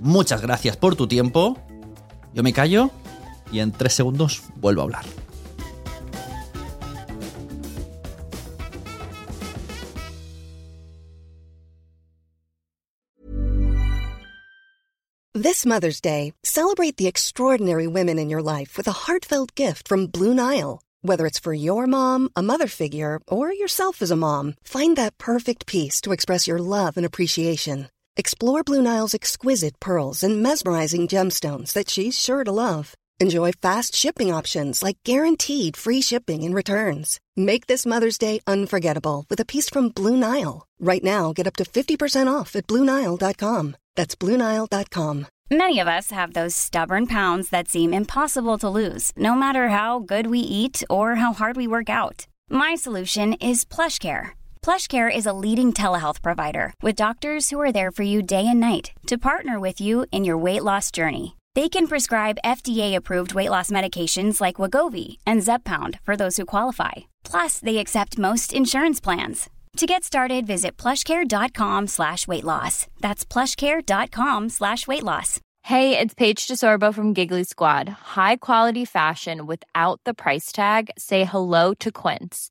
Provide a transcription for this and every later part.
Muchas gracias por tu tiempo. Yo me callo y en tres segundos vuelvo a hablar. This Mother's Day, celebrate the extraordinary women in your life with a heartfelt gift from Blue Nile. Whether it's for your mom, a mother figure, or yourself as a mom, find that perfect piece to express your love and appreciation. Explore Blue Nile's exquisite pearls and mesmerizing gemstones that she's sure to love. Enjoy fast shipping options like guaranteed free shipping and returns. Make this Mother's Day unforgettable with a piece from Blue Nile. Right now, get up to 50% off at BlueNile.com. That's BlueNile.com. Many of us have those stubborn pounds that seem impossible to lose, no matter how good we eat or how hard we work out. My solution is PlushCare. PlushCare is a leading telehealth provider with doctors who are there for you day and night to partner with you in your weight loss journey. They can prescribe FDA-approved weight loss medications like Wagovi and Zepbound for those who qualify. Plus, they accept most insurance plans. To get started, visit plushcare.com slash weight loss. That's plushcare.com slash weight loss. Hey, it's Paige DeSorbo from Giggly Squad. High quality fashion without the price tag. Say hello to Quince.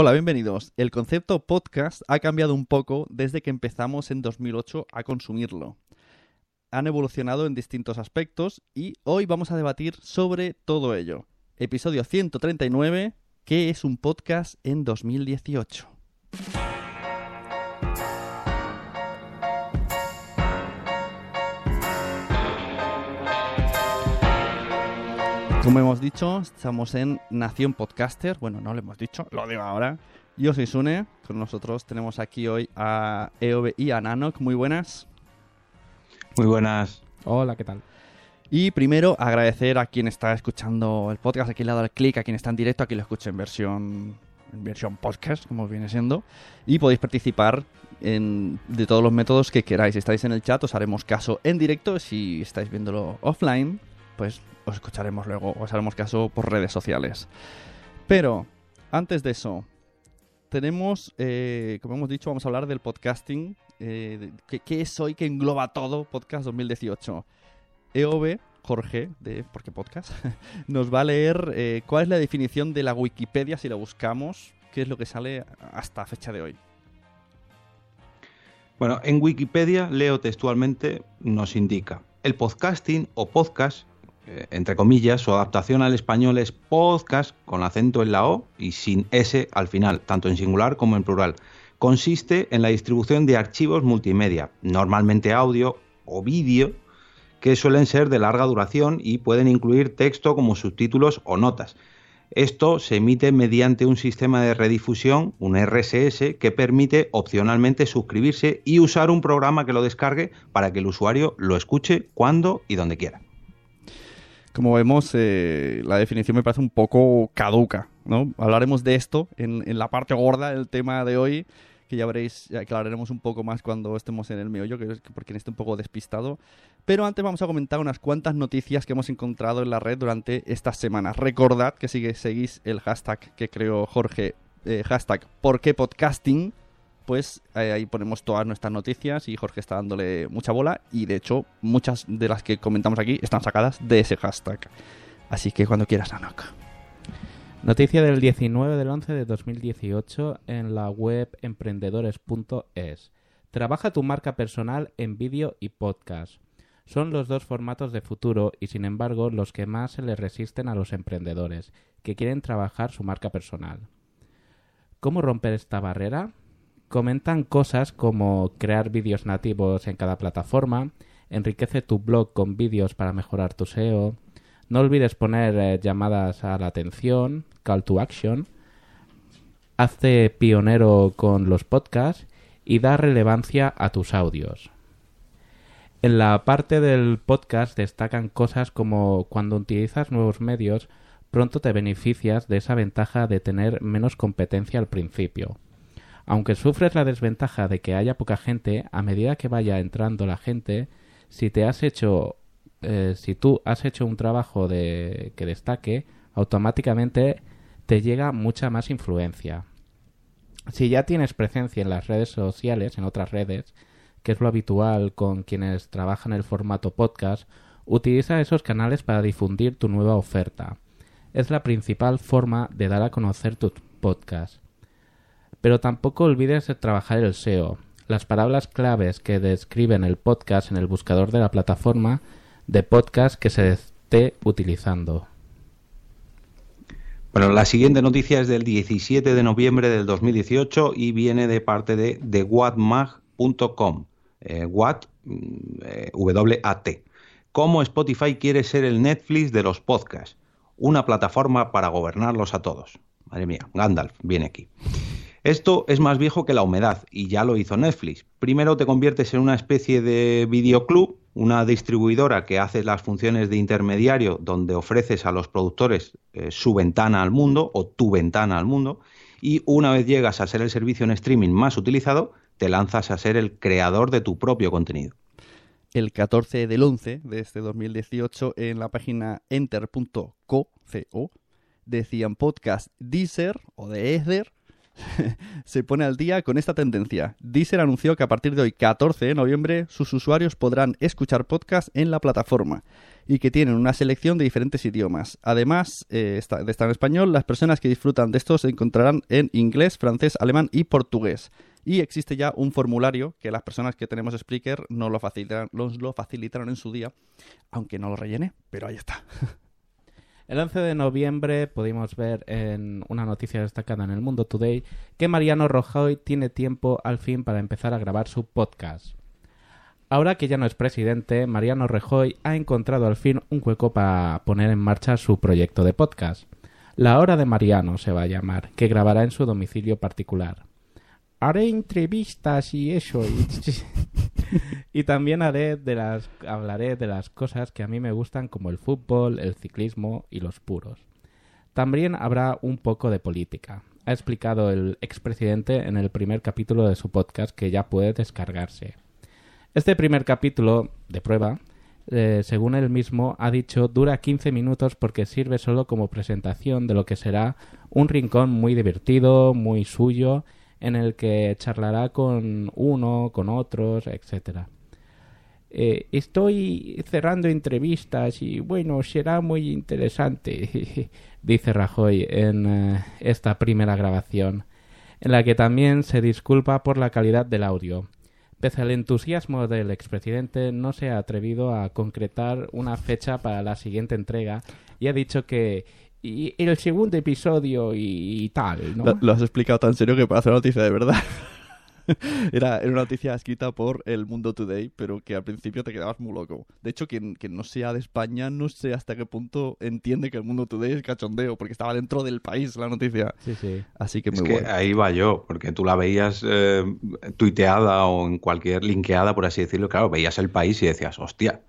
Hola, bienvenidos. El concepto podcast ha cambiado un poco desde que empezamos en 2008 a consumirlo. Han evolucionado en distintos aspectos y hoy vamos a debatir sobre todo ello. Episodio 139, ¿qué es un podcast en 2018? Como hemos dicho, estamos en Nación Podcaster. Bueno, no lo hemos dicho, lo digo ahora. Yo soy Sune. Con nosotros tenemos aquí hoy a EOB y a Nanok. Muy buenas. Muy buenas. Hola, ¿qué tal? Y primero agradecer a quien está escuchando el podcast, a quien le ha dado el clic, a quien está en directo, a quien lo escucha en versión, en versión podcast, como viene siendo. Y podéis participar en, de todos los métodos que queráis. Si estáis en el chat, os haremos caso en directo. Si estáis viéndolo offline, pues os escucharemos luego, os haremos caso por redes sociales. Pero, antes de eso, tenemos, eh, como hemos dicho, vamos a hablar del podcasting. Eh, ¿qué, ¿Qué es hoy que engloba todo Podcast 2018? EOB, Jorge, de ¿Por qué Podcast? nos va a leer eh, cuál es la definición de la Wikipedia si la buscamos, qué es lo que sale hasta fecha de hoy. Bueno, en Wikipedia, leo textualmente, nos indica, el podcasting o podcast, entre comillas, su adaptación al español es podcast con acento en la O y sin S al final, tanto en singular como en plural. Consiste en la distribución de archivos multimedia, normalmente audio o vídeo, que suelen ser de larga duración y pueden incluir texto como subtítulos o notas. Esto se emite mediante un sistema de redifusión, un RSS, que permite opcionalmente suscribirse y usar un programa que lo descargue para que el usuario lo escuche cuando y donde quiera. Como vemos, eh, la definición me parece un poco caduca, ¿no? Hablaremos de esto en, la parte gorda del tema de hoy, que ya veréis, ya aclararemos un poco más cuando estemos en el meollo, que es porque esté un poco despistado. Pero antes vamos a comentar unas cuantas noticias que hemos encontrado en la red durante estas semanas. Recordad que sigue, seguís el hashtag que creó Jorge, eh, hashtag ¿por qué podcasting? Pues ahí ponemos todas nuestras noticias y Jorge está dándole mucha bola y de hecho muchas de las que comentamos aquí están sacadas de ese hashtag. Así que cuando quieras, Anok. Noticia del 19 del 11 de 2018 en la web emprendedores.es. Trabaja tu marca personal en vídeo y podcast. Son los dos formatos de futuro y sin embargo los que más se les resisten a los emprendedores que quieren trabajar su marca personal. ¿Cómo romper esta barrera? Comentan cosas como crear vídeos nativos en cada plataforma, enriquece tu blog con vídeos para mejorar tu SEO, no olvides poner eh, llamadas a la atención, call to action, hazte pionero con los podcasts y da relevancia a tus audios. En la parte del podcast destacan cosas como cuando utilizas nuevos medios, pronto te beneficias de esa ventaja de tener menos competencia al principio. Aunque sufres la desventaja de que haya poca gente, a medida que vaya entrando la gente, eh, si tú has hecho un trabajo de, que destaque, automáticamente te llega mucha más influencia. Si ya tienes presencia en las redes sociales, en otras redes, que es lo habitual con quienes trabajan el formato podcast, utiliza esos canales para difundir tu nueva oferta. Es la principal forma de dar a conocer tu podcast. Pero tampoco olvides de trabajar el SEO. Las palabras claves que describen el podcast en el buscador de la plataforma de podcast que se esté utilizando. Bueno, la siguiente noticia es del 17 de noviembre del 2018 y viene de parte de TheWattMag.com. Eh, Watt, mm, eh, W-A-T. ¿Cómo Spotify quiere ser el Netflix de los podcasts? Una plataforma para gobernarlos a todos. Madre mía, Gandalf viene aquí. Esto es más viejo que la humedad y ya lo hizo Netflix. Primero te conviertes en una especie de videoclub una distribuidora que hace las funciones de intermediario donde ofreces a los productores eh, su ventana al mundo o tu ventana al mundo y una vez llegas a ser el servicio en streaming más utilizado, te lanzas a ser el creador de tu propio contenido. El 14 del 11 de este 2018 en la página enter.co decían podcast Deezer o de Ether se pone al día con esta tendencia. Deezer anunció que a partir de hoy, 14 de noviembre, sus usuarios podrán escuchar podcasts en la plataforma y que tienen una selección de diferentes idiomas. Además eh, de estar en español, las personas que disfrutan de estos se encontrarán en inglés, francés, alemán y portugués. Y existe ya un formulario que las personas que tenemos Spreaker nos lo, nos lo facilitaron en su día, aunque no lo rellené, pero ahí está. El 11 de noviembre pudimos ver en una noticia destacada en el Mundo Today que Mariano Rajoy tiene tiempo al fin para empezar a grabar su podcast. Ahora que ya no es presidente, Mariano Rajoy ha encontrado al fin un hueco para poner en marcha su proyecto de podcast. La Hora de Mariano se va a llamar, que grabará en su domicilio particular. Haré entrevistas y eso. Y también haré de las, hablaré de las cosas que a mí me gustan como el fútbol, el ciclismo y los puros. También habrá un poco de política. Ha explicado el expresidente en el primer capítulo de su podcast que ya puede descargarse. Este primer capítulo de prueba, eh, según él mismo ha dicho, dura 15 minutos porque sirve solo como presentación de lo que será un rincón muy divertido, muy suyo, en el que charlará con uno, con otros, etcétera. Eh, estoy cerrando entrevistas y bueno, será muy interesante, dice Rajoy en eh, esta primera grabación, en la que también se disculpa por la calidad del audio. Pese al entusiasmo del expresidente, no se ha atrevido a concretar una fecha para la siguiente entrega y ha dicho que y el segundo episodio y, tal, ¿no? Lo, lo, has explicado tan serio que parece una noticia de verdad. era, una noticia escrita por El Mundo Today, pero que al principio te quedabas muy loco. De hecho, quien, no sea de España, no sé hasta qué punto entiende que El Mundo Today es cachondeo, porque estaba dentro del país la noticia. Sí, sí. Así que muy es que ahí va yo, porque tú la veías eh, tuiteada o en cualquier linkeada, por así decirlo, claro, veías el país y decías, hostia,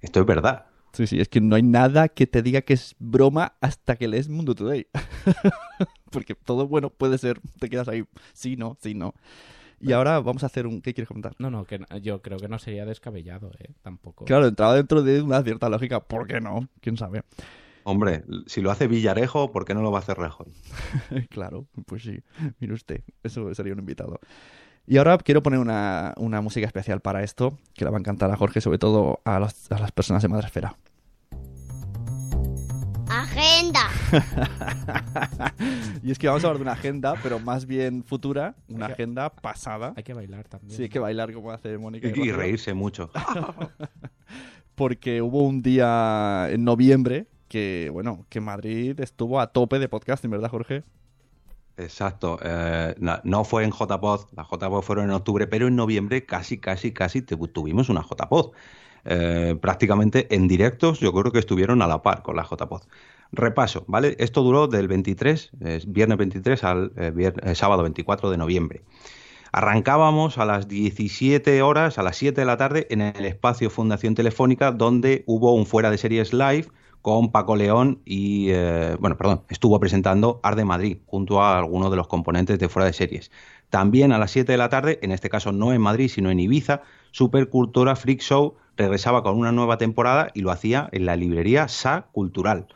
esto es verdad. Sí, sí, es que no hay nada que te diga que es broma hasta que lees Mundo Today. Porque todo bueno puede ser, te quedas ahí, sí, no, sí, no. Y ahora vamos a hacer un... ¿Qué quieres comentar? No, no, que yo creo que no sería descabellado, ¿eh? Tampoco. Claro, entraba dentro de una cierta lógica. ¿Por qué no? ¿Quién sabe? Hombre, si lo hace Villarejo, ¿por qué no lo va a hacer Rejo? claro, pues sí. Mire usted, eso sería un invitado. Y ahora quiero poner una, una, música especial para esto, que le va a encantar a Jorge, sobre todo a, a las personas de Madresfera. Agenda. y es que vamos a hablar de una agenda, pero más bien futura, una que- agenda pasada. Hay que bailar también. Sí, hay que bailar como hace Mónica. Y, y reírse mucho. Porque hubo un día en noviembre que, bueno, que Madrid estuvo a tope de podcasting, ¿verdad, Jorge? Exacto. eh, no fue en JPod, las JPod fueron en octubre, pero en noviembre casi, casi, casi tuvimos una JPod. Eh, prácticamente en directos, yo creo que estuvieron a la par con la JPod. Repaso, ¿vale? Esto duró del 23, es viernes 23 al eh, eh, sábado 24 de noviembre. Arrancábamos a las 17 horas, a las 7 de la tarde, en el espacio Fundación Telefónica, donde hubo un fuera de series live con Paco León y, eh, bueno, perdón, estuvo presentando Arde Madrid junto a algunos de los componentes de fuera de series. También a las 7 de la tarde, en este caso no en Madrid, sino en Ibiza, Supercultura Freak Show regresaba con una nueva temporada y lo hacía en la librería Sa Cultural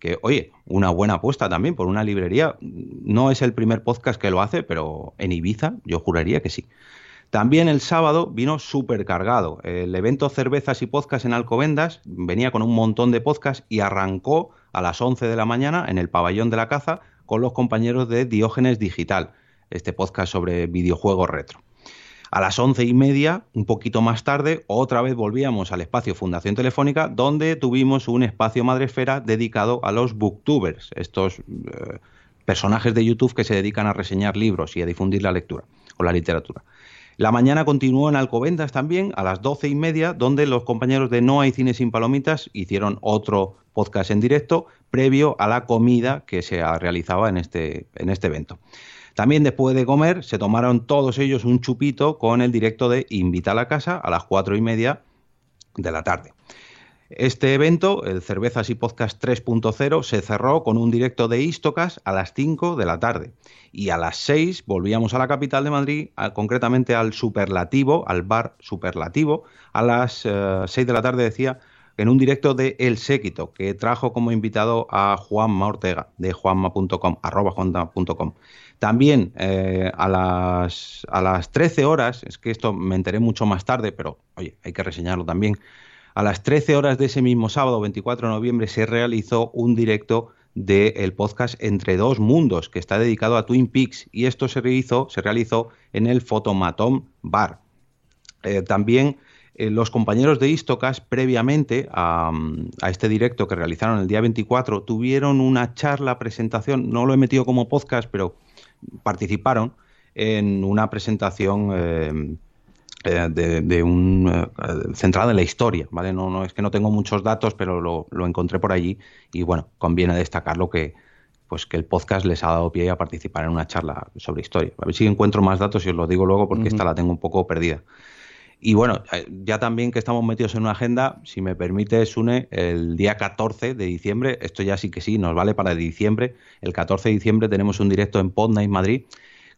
que, oye, una buena apuesta también por una librería. No es el primer podcast que lo hace, pero en Ibiza yo juraría que sí. También el sábado vino súper cargado. El evento Cervezas y Podcast en Alcobendas venía con un montón de podcasts y arrancó a las 11 de la mañana en el pabellón de la caza con los compañeros de Diógenes Digital, este podcast sobre videojuegos retro. A las once y media, un poquito más tarde, otra vez volvíamos al espacio Fundación Telefónica, donde tuvimos un espacio Madresfera dedicado a los booktubers, estos eh, personajes de YouTube que se dedican a reseñar libros y a difundir la lectura o la literatura. La mañana continuó en Alcobendas también, a las doce y media, donde los compañeros de No hay cine sin palomitas hicieron otro podcast en directo previo a la comida que se realizaba en este, en este evento. También después de comer se tomaron todos ellos un chupito con el directo de Invita a la Casa a las cuatro y media de la tarde. Este evento, el Cervezas y Podcast 3.0, se cerró con un directo de Istocas a las 5 de la tarde. Y a las 6 volvíamos a la capital de Madrid, concretamente al Superlativo, al bar Superlativo. A las eh, 6 de la tarde decía en un directo de El Séquito, que trajo como invitado a Juanma Ortega, de juanma.com, arroba juanma.com. También eh, a, las, a las 13 horas, es que esto me enteré mucho más tarde, pero oye, hay que reseñarlo también. A las 13 horas de ese mismo sábado, 24 de noviembre, se realizó un directo del podcast Entre Dos Mundos, que está dedicado a Twin Peaks, y esto se realizó, en el Fotomatom Bar. Eh, también eh, los compañeros de Istocas, previamente a, a este directo que realizaron el día 24, tuvieron una charla, presentación, no lo he metido como podcast, pero participaron en una presentación eh, de, de un eh, centrada en la historia, ¿vale? No, no es que no tengo muchos datos, pero lo, lo encontré por allí y bueno, conviene destacarlo que pues que el podcast les ha dado pie a participar en una charla sobre historia. A ver si encuentro más datos y os lo digo luego porque esta la tengo un poco perdida. Y bueno, eh, ya también que estamos metidos en una agenda, si me permite, Sune, el día 14 de diciembre, esto ya sí que sí, nos vale para diciembre, el 14 de diciembre tenemos un directo en Podnight Madrid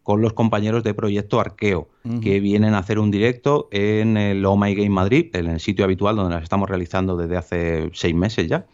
con los compañeros de Proyecto Arqueo, que vienen a hacer un directo en el Oh My Game Madrid, en el sitio habitual donde las estamos realizando desde hace seis meses ya,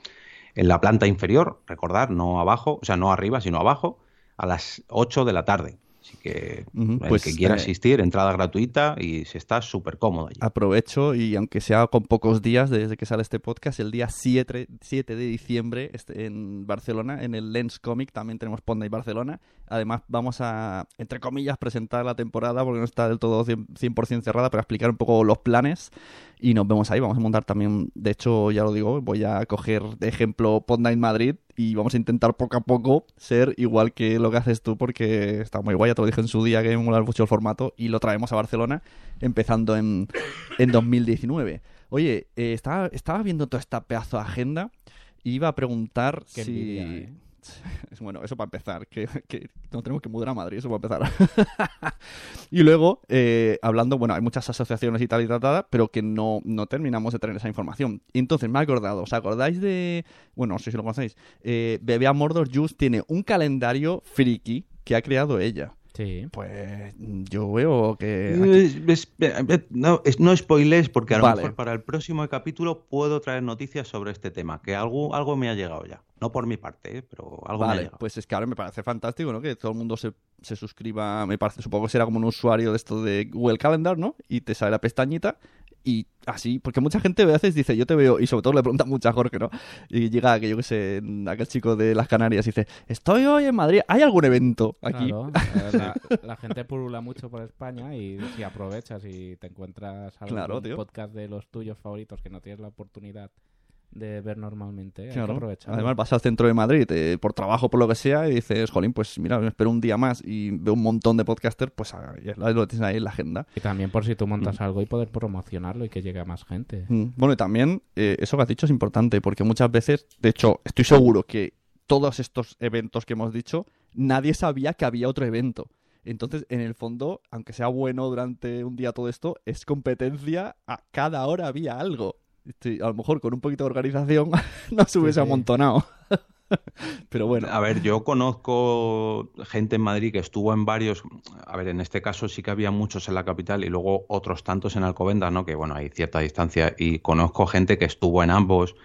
en la planta inferior, recordar, no abajo, o sea, no arriba, sino abajo, a las 8 de la tarde. Así que pues, que quiera eh, asistir, entrada gratuita y se está súper cómodo allí. Aprovecho y aunque sea con pocos días desde que sale este podcast, el día 7, 7 de diciembre este, en Barcelona, en el Lens Comic, también tenemos Ponda y Barcelona. Además vamos a, entre comillas, presentar la temporada porque no está del todo 100%, 100% cerrada, pero a explicar un poco los planes y nos vemos ahí. Vamos a montar también, de hecho, ya lo digo, voy a coger de ejemplo Ponda en Madrid y vamos a intentar poco a poco ser igual que lo que haces tú porque está muy guay, ya te lo dije en su día que me mola mucho el formato y lo traemos a Barcelona empezando en, en 2019. Oye, eh, estaba, estaba viendo toda esta pedazo de agenda y iba a preguntar Qué si... envidia, ¿eh? Bueno, eso para empezar, que, que nos tenemos que mudar a Madrid, eso para empezar. y luego, eh, hablando, bueno, hay muchas asociaciones y tal y tal, pero que no, no terminamos de tener esa información. Entonces me he acordado, ¿os acordáis de, bueno, no sé si lo conocéis, eh, Bebé a Mordor Juice tiene un calendario friki que ha creado ella. Sí. Pues yo veo que... aquí- Es- es- eh, no, es- no spoiles porque a lo Vale. mejor para el próximo capítulo puedo traer noticias sobre este tema, que algo, algo me ha llegado ya. No por mi parte, ¿eh? pero algo me ha Vale, llegado. pues es que ahora me parece fantástico, ¿no? Que todo el mundo se, se suscriba, me parece, supongo que será como un usuario de esto de Google Calendar, ¿no? Y te sale la pestañita y así, porque mucha gente a veces dice, yo te veo, y sobre todo le pregunta mucho a Jorge, ¿no? Y llega, que yo que sé, aquel chico de las Canarias y dice, estoy hoy en Madrid, ¿hay algún evento aquí? Claro, eh, la, la gente pulula mucho por España y si aprovechas y te encuentras algún Claro, podcast de los tuyos favoritos que no tienes la oportunidad de ver normalmente, hay que aprovechar. Además vas al centro de Madrid eh, por trabajo, por lo que sea, y dices, jolín, pues mira, me espero un día más y veo un montón de podcasters, pues ahí lo tienes ahí en la agenda. Y también por si tú montas algo y poder promocionarlo y que llegue a más gente. Mm, Bueno, y también eh, eso que has dicho es importante, porque muchas veces, de hecho, estoy seguro que todos estos eventos que hemos dicho, nadie sabía que había otro evento. Entonces, en el fondo, aunque sea bueno durante un día todo esto, es competencia, a cada hora había algo. Estoy- a lo mejor con un poquito de organización no se hubiese sí. amontonado. Pero bueno, A ver, yo conozco gente en Madrid que estuvo en varios, a ver, en este caso sí que había muchos en la capital y luego otros tantos en Alcobendas, ¿no? Que bueno, hay cierta distancia y conozco gente que estuvo en ambos,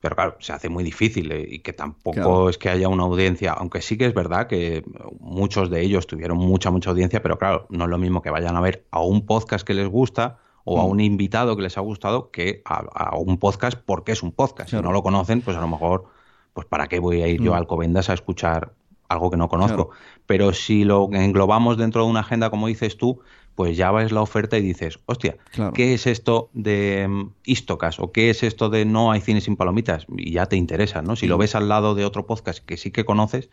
pero claro, se hace muy difícil eh, y que tampoco Claro. es que haya una audiencia, aunque sí que es verdad que muchos de ellos tuvieron mucha, mucha audiencia, pero claro, no es lo mismo que vayan a ver a un podcast que les gusta o a Mm. un invitado que les ha gustado que a, a un podcast porque es un podcast. Claro. Si no lo conocen, pues a lo mejor pues ¿para qué voy a ir yo Mm. a Alcobendas a escuchar algo que no conozco? Claro. Pero si lo englobamos dentro de una agenda, como dices tú, pues ya ves la oferta y dices, hostia, Claro. ¿qué es esto de mm, Istocas? ¿O qué es esto de no hay cine sin palomitas? Y ya te interesa, ¿no? Si lo ves al lado de otro podcast que sí que conoces,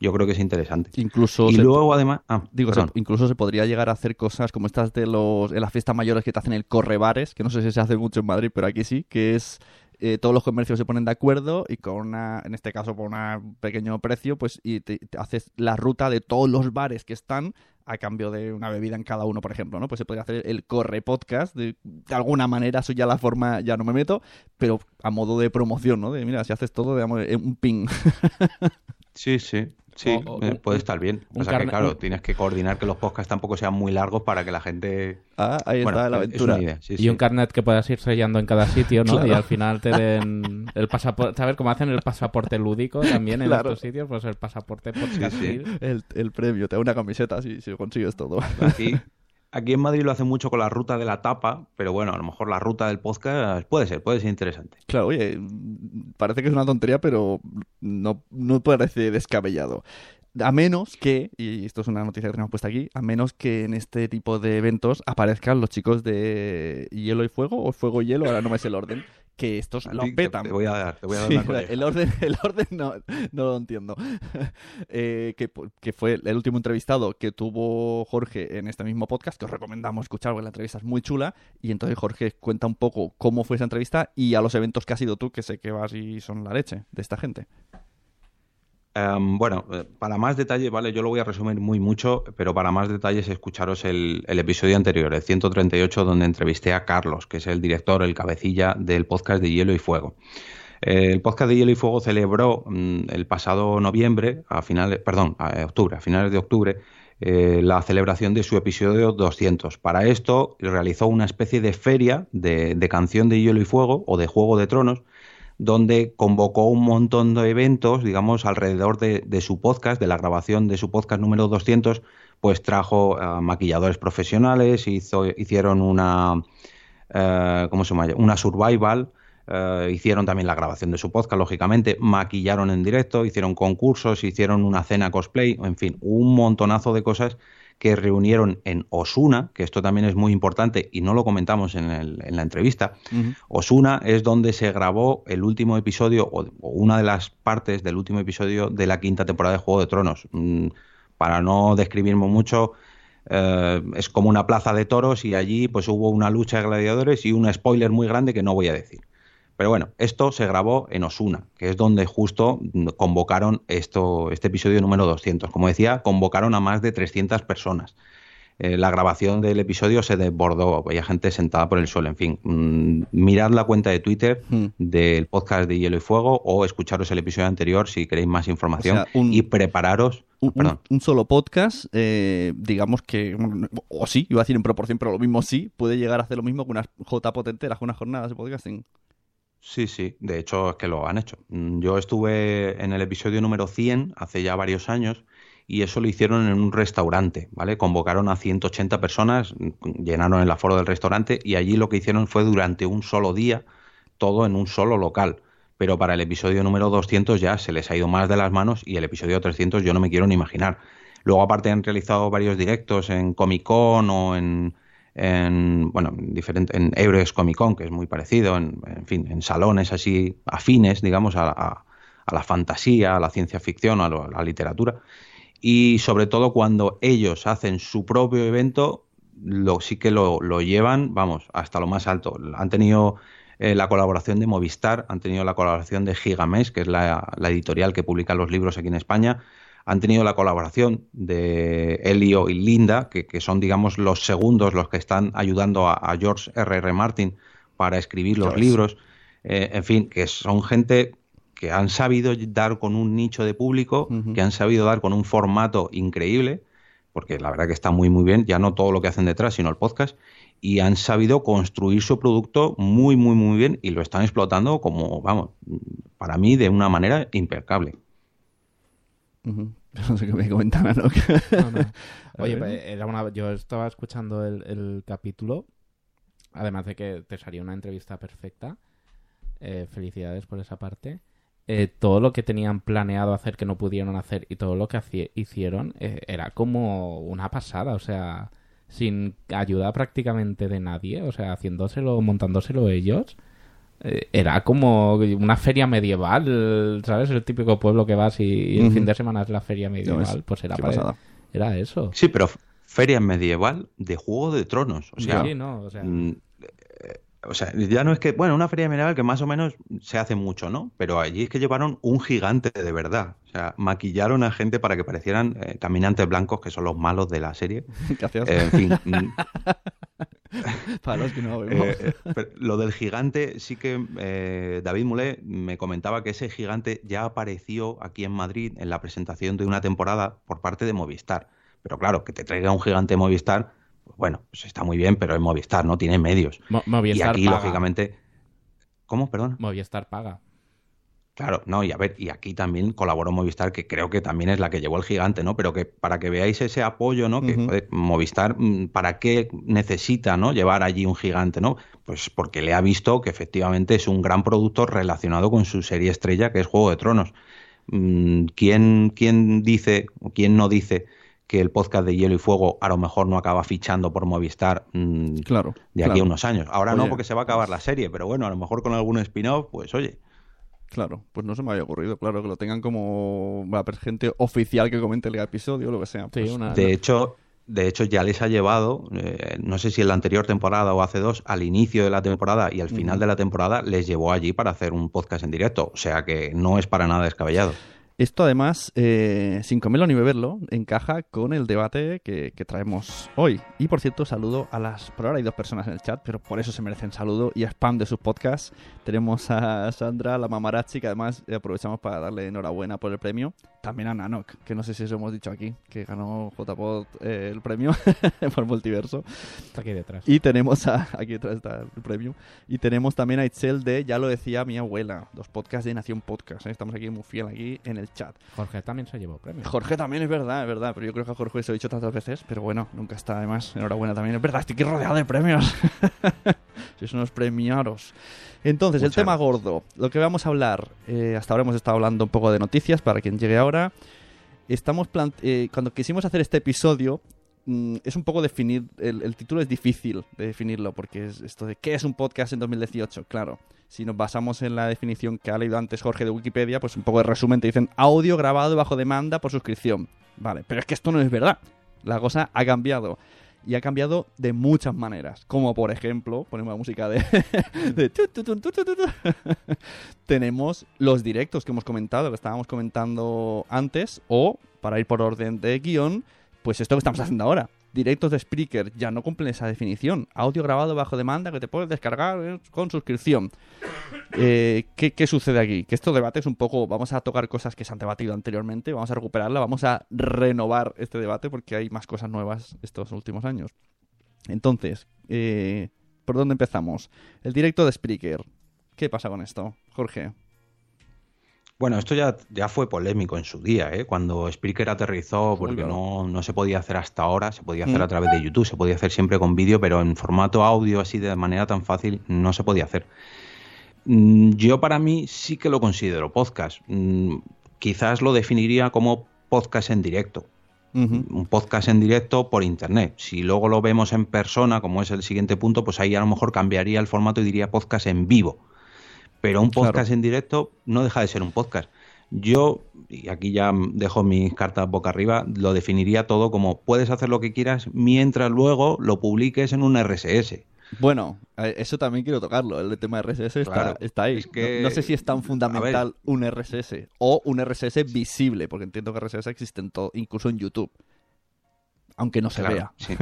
yo creo que es interesante. incluso... Y se- luego además... Ah, Digo, se- incluso se podría llegar a hacer cosas como estas de los en las fiestas mayores que te hacen el correbares, que no sé si se hace mucho en Madrid, pero aquí sí, que es eh, todos los comercios se ponen de acuerdo y con una, en este caso por un pequeño precio, pues y te, te haces la ruta de todos los bares que están a cambio de una bebida en cada uno, por ejemplo, ¿no? Pues se podría hacer el corre podcast, de, de alguna manera, eso ya la forma ya no me meto, pero a modo de promoción, ¿no? De mira, si haces todo, digamos, eh, un ping. Sí, sí. Sí, O- o eh, puede estar bien. un o sea que, claro, un- tienes que coordinar que los podcasts tampoco sean muy largos para que la gente... Ah, ahí Bueno, está la es- aventura. Es idea, sí, Y sí. un carnet que puedas ir sellando en cada sitio, ¿no? Claro. Y al final te den el pasaporte, ¿sabes cómo hacen el pasaporte lúdico también en Claro. estos sitios? Pues el pasaporte podcastil. sí. El, el premio, te da una camiseta si, si consigues todo. Aquí, aquí en Madrid lo hacen mucho con la ruta de la tapa, pero bueno, a lo mejor la ruta del podcast puede ser, puede ser interesante. Claro, oye, parece que es una tontería, pero no, no parece descabellado. A menos que, y esto es una noticia que tenemos puesta aquí, a menos que en este tipo de eventos aparezcan los chicos de Hielo y Fuego o Fuego y Hielo, ahora no me sé el orden, que estos lo petan. Te voy a dar, te voy a dar Sí, una colleja. el orden, el orden no, no lo entiendo. Eh, que, que fue el último entrevistado que tuvo Jorge en este mismo podcast, que os recomendamos escuchar porque la entrevista es muy chula. Y entonces Jorge cuenta un poco cómo fue esa entrevista y a los eventos que has ido tú, que sé que vas y son la leche de esta gente. Em, bueno, eh, para más detalles, vale, yo lo voy a resumir muy mucho, pero para más detalles escucharos el, episodio anterior, el 138, donde entrevisté a Carlos, que es el director, el cabecilla del podcast de Hielo y Fuego. Eh, El podcast de Hielo y Fuego celebró mm, el pasado noviembre, a finales, perdón, a octubre, a finales de octubre, eh, la celebración de su episodio 200. Para esto realizó una especie de feria de canción de Hielo y Fuego o de Juego de Tronos, donde convocó un montón de eventos, digamos, alrededor de, de su podcast, de la grabación de su podcast número 200, pues trajo maquilladores profesionales, hizo, hicieron una, eh, ¿cómo se llama? Una survival, eh, hicieron también la grabación de su podcast, lógicamente, maquillaron en directo, hicieron concursos, hicieron una cena cosplay, en fin, un montonazo de cosas que reunieron en Osuna, que esto también es muy importante y no lo comentamos en, el- en la entrevista. Osuna es donde se grabó el último episodio o, o una de las partes del último episodio de la quinta temporada de Juego de Tronos. Mm, para no describirme mucho, eh, es como una plaza de toros y allí pues hubo una lucha de gladiadores y un spoiler muy grande que no voy a decir. Pero bueno, esto se grabó en Osuna, que es donde justo mm, convocaron esto, este episodio número 200. Como decía, convocaron a más de 300 personas. Eh, la grabación del episodio se desbordó, había gente sentada por el suelo. En fin, mm, mirad la cuenta de Twitter Hmm. del podcast de Hielo y Fuego o escucharos el episodio anterior si queréis más información O sea, un- y prepararos. Un, un- perdón. un solo podcast, eh, digamos que, o sí, iba a decir en proporción, pero lo mismo sí, puede llegar a hacer lo mismo que una J enteras, con unas jornadas de podcasting. Sí, sí, de hecho es que lo han hecho. Mm, Yo estuve en el episodio número 100 hace ya varios años y eso lo hicieron en un restaurante, ¿vale? Convocaron a 180 personas, llenaron el aforo del restaurante y allí lo que hicieron fue durante un solo día, todo en un solo local. Pero para el episodio número 200 ya se les ha ido más de las manos y el episodio 300 yo no me quiero ni imaginar. Luego aparte han realizado varios directos en Comic Con o en, en bueno, diferente, en Euros Comic Con, que es muy parecido, en, en fin, en salones así afines, digamos, a, a, la fantasía, a la ciencia ficción, a, lo, a la literatura. Y sobre todo cuando ellos hacen su propio evento, lo, sí que lo, lo llevan, vamos, hasta lo más alto. Han tenido eh, la colaboración de Movistar, han tenido la colaboración de Gigamesh, que es la, editorial que publica los libros aquí en España, han tenido la colaboración de Elio y Linda, que, que son, digamos, los segundos, los que están ayudando a, a George R.R. R. Martin para escribir los libros. Eh, en fin, que son gente que han sabido dar con un nicho de público, uh -huh. que han sabido dar con un formato increíble, porque la verdad que está muy, muy bien, ya no todo lo que hacen detrás, sino el podcast, y han sabido construir su producto muy, muy, muy bien y lo están explotando como, vamos, para mí de una manera impecable. Uh -huh. No sé qué me comentan, ¿no? no, no. Oye, era una... yo estaba escuchando el, el, capítulo, además de que te salía una entrevista perfecta. Eh, felicidades por esa parte. Eh, todo lo que tenían planeado hacer que no pudieron hacer y todo lo que hicieron eh, era como una pasada, o sea, sin ayuda prácticamente de nadie, o sea, haciéndoselo, montándoselo ellos. Eh, era como una feria medieval, ¿sabes? El típico pueblo que vas y, el uh -huh. fin de semana es la feria medieval. No, pues era, para, era eso. Sí, pero feria medieval de Juego de Tronos. O sea, sí, no, o sea... Mm, o sea, ya no es que, bueno, una feria medieval que más o menos se hace mucho, ¿no? Pero allí es que llevaron un gigante de verdad. O sea, maquillaron a gente para que parecieran eh, caminantes blancos, que son los malos de la serie. Gracias. Eh, en fin. para los que no vemos. Eh, lo del gigante, sí que eh, David Mulé me comentaba que ese gigante ya apareció aquí en Madrid en la presentación de una temporada por parte de Movistar. Pero claro, que te traiga un gigante Movistar pues bueno, pues está muy bien, pero es Movistar, no tiene medios. Mo Movistar y aquí, paga. lógicamente. ¿Cómo? Perdón. Movistar paga. Claro, no, y a ver, y aquí también colaboró Movistar, que creo que también es la que llevó el gigante, ¿no? Pero que para que veáis ese apoyo, ¿no? Que uh -huh. joder, Movistar, mm, ¿para qué necesita, ¿no? Llevar allí un gigante, ¿no? Pues porque le ha visto que efectivamente es un gran producto relacionado con su serie estrella, que es Juego de Tronos. Mm, ¿Quién, quién dice, o quién no dice que el podcast de Hielo y Fuego a lo mejor no acaba fichando por Movistar mmm, claro, de aquí claro. a unos años. Ahora oye, no, porque se va a acabar la serie, pero bueno, a lo mejor con algún spin-off, pues oye. Claro, pues no se me había ocurrido, claro, que lo tengan como la gente oficial que comente el episodio o lo que sea. Pues, sí, una, de hecho, de hecho ya les ha llevado, eh, no sé si en la anterior temporada o hace dos, al inicio de la temporada y al final uh -huh. de la temporada les llevó allí para hacer un podcast en directo, o sea que no es para nada descabellado. Esto además, eh, sin comerlo ni beberlo, encaja con el debate que, que, traemos hoy. Y por cierto, saludo a las... Por ahora hay dos personas en el chat, pero por eso se merecen saludo y spam de sus podcasts. Tenemos a Sandra, la mamarachi, que además aprovechamos para darle enhorabuena por el premio. También a Nanok, que no sé si eso hemos dicho aquí, que ganó JPod eh, el premio por multiverso. Está aquí detrás. Y tenemos a... Aquí detrás está el premio. Y tenemos también a Itzel de Ya lo decía mi abuela, los podcasts de Nación Podcast. ¿eh? Estamos aquí muy fiel aquí en el chat. Jorge también se llevó premio. Jorge también es verdad, es verdad, pero yo creo que a Jorge se lo he dicho tantas veces, pero bueno, nunca está además. Enhorabuena también. Es verdad, estoy aquí rodeado de premios. Sois unos premiaros. Entonces, Muchas el tema gracias. gordo, lo que vamos a hablar, eh, hasta ahora hemos estado hablando un poco de noticias para quien llegue ahora. Estamos eh, cuando quisimos hacer este episodio, mm, es un poco definir, el, título es difícil de definirlo, porque es esto de qué es un podcast en 2018, claro. Si nos basamos en la definición que ha leído antes Jorge de Wikipedia, pues un poco de resumen te dicen audio grabado bajo demanda por suscripción. Vale, pero es que esto no es verdad. La cosa ha cambiado. Y ha cambiado de muchas maneras. Como por ejemplo, ponemos la música de. Tenemos los directos que hemos comentado, que estábamos comentando antes. O, para ir por orden de guion, pues esto que estamos haciendo ahora directos de Spreaker ya no cumplen esa definición. Audio grabado bajo demanda que te puedes descargar con suscripción. Eh, ¿qué, ¿qué, sucede aquí? Que estos debates un poco, vamos a tocar cosas que se han debatido anteriormente, vamos a recuperarla, vamos a renovar este debate porque hay más cosas nuevas estos últimos años. Entonces, eh, ¿por dónde empezamos? El directo de Spreaker. ¿Qué pasa con esto, Jorge? Bueno, esto ya, ya fue polémico en su día, ¿eh? cuando Spreaker aterrizó, porque no, no se podía hacer hasta ahora, se podía hacer Mm. a través de YouTube, se podía hacer siempre con vídeo, pero en formato audio, así de manera tan fácil, no se podía hacer. Mm, Yo para mí sí que lo considero podcast. Mm, Quizás lo definiría como podcast en directo. Un podcast en directo por internet. Si luego lo vemos en persona, como es el siguiente punto, pues ahí a lo mejor cambiaría el formato y diría podcast en vivo. Pero un Claro. podcast en directo no deja de ser un podcast. Yo, y aquí ya dejo mis cartas boca arriba, lo definiría todo como puedes hacer lo que quieras mientras luego lo publiques en un RSS. Bueno, eh, eso también quiero tocarlo. El tema de RSS está, Claro, está ahí. es que- no, no sé si es tan fundamental un RSS o un RSS visible, porque entiendo que RSS existe en todo, incluso en YouTube. Aunque no se Claro, vea. Sí.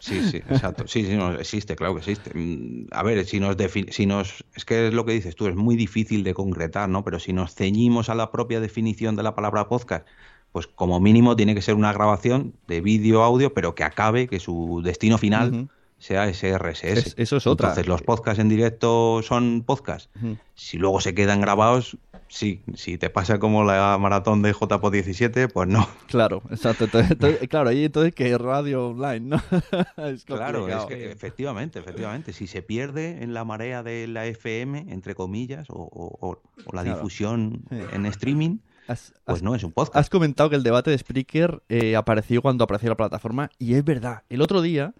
sí, sí, exacto. Sí, sí, no, existe, claro que existe. Mm, A ver, si nos, si nos... Es que es lo que dices tú, es muy difícil de concretar, ¿no? Pero si nos ceñimos a la propia definición de la palabra podcast, pues como mínimo tiene que ser una grabación de vídeo, audio, pero que acabe, que su destino final sea ese RSS. Es- eso es otra. Entonces, los podcasts en directo son podcasts. Si luego se quedan grabados, sí. Si te pasa como la maratón de JPO 17, pues no. Claro, exacto. Entonces, claro, ahí entonces que radio online, ¿no? es Claro, es complicado. que efectivamente, efectivamente. Si se pierde en la marea de la FM, entre comillas, o, o- o- o la Claro. difusión Sí. en streaming, Has- pues has- no es un podcast. Has comentado que el debate de Spreaker eh, apareció cuando apareció la plataforma y es verdad. El otro día,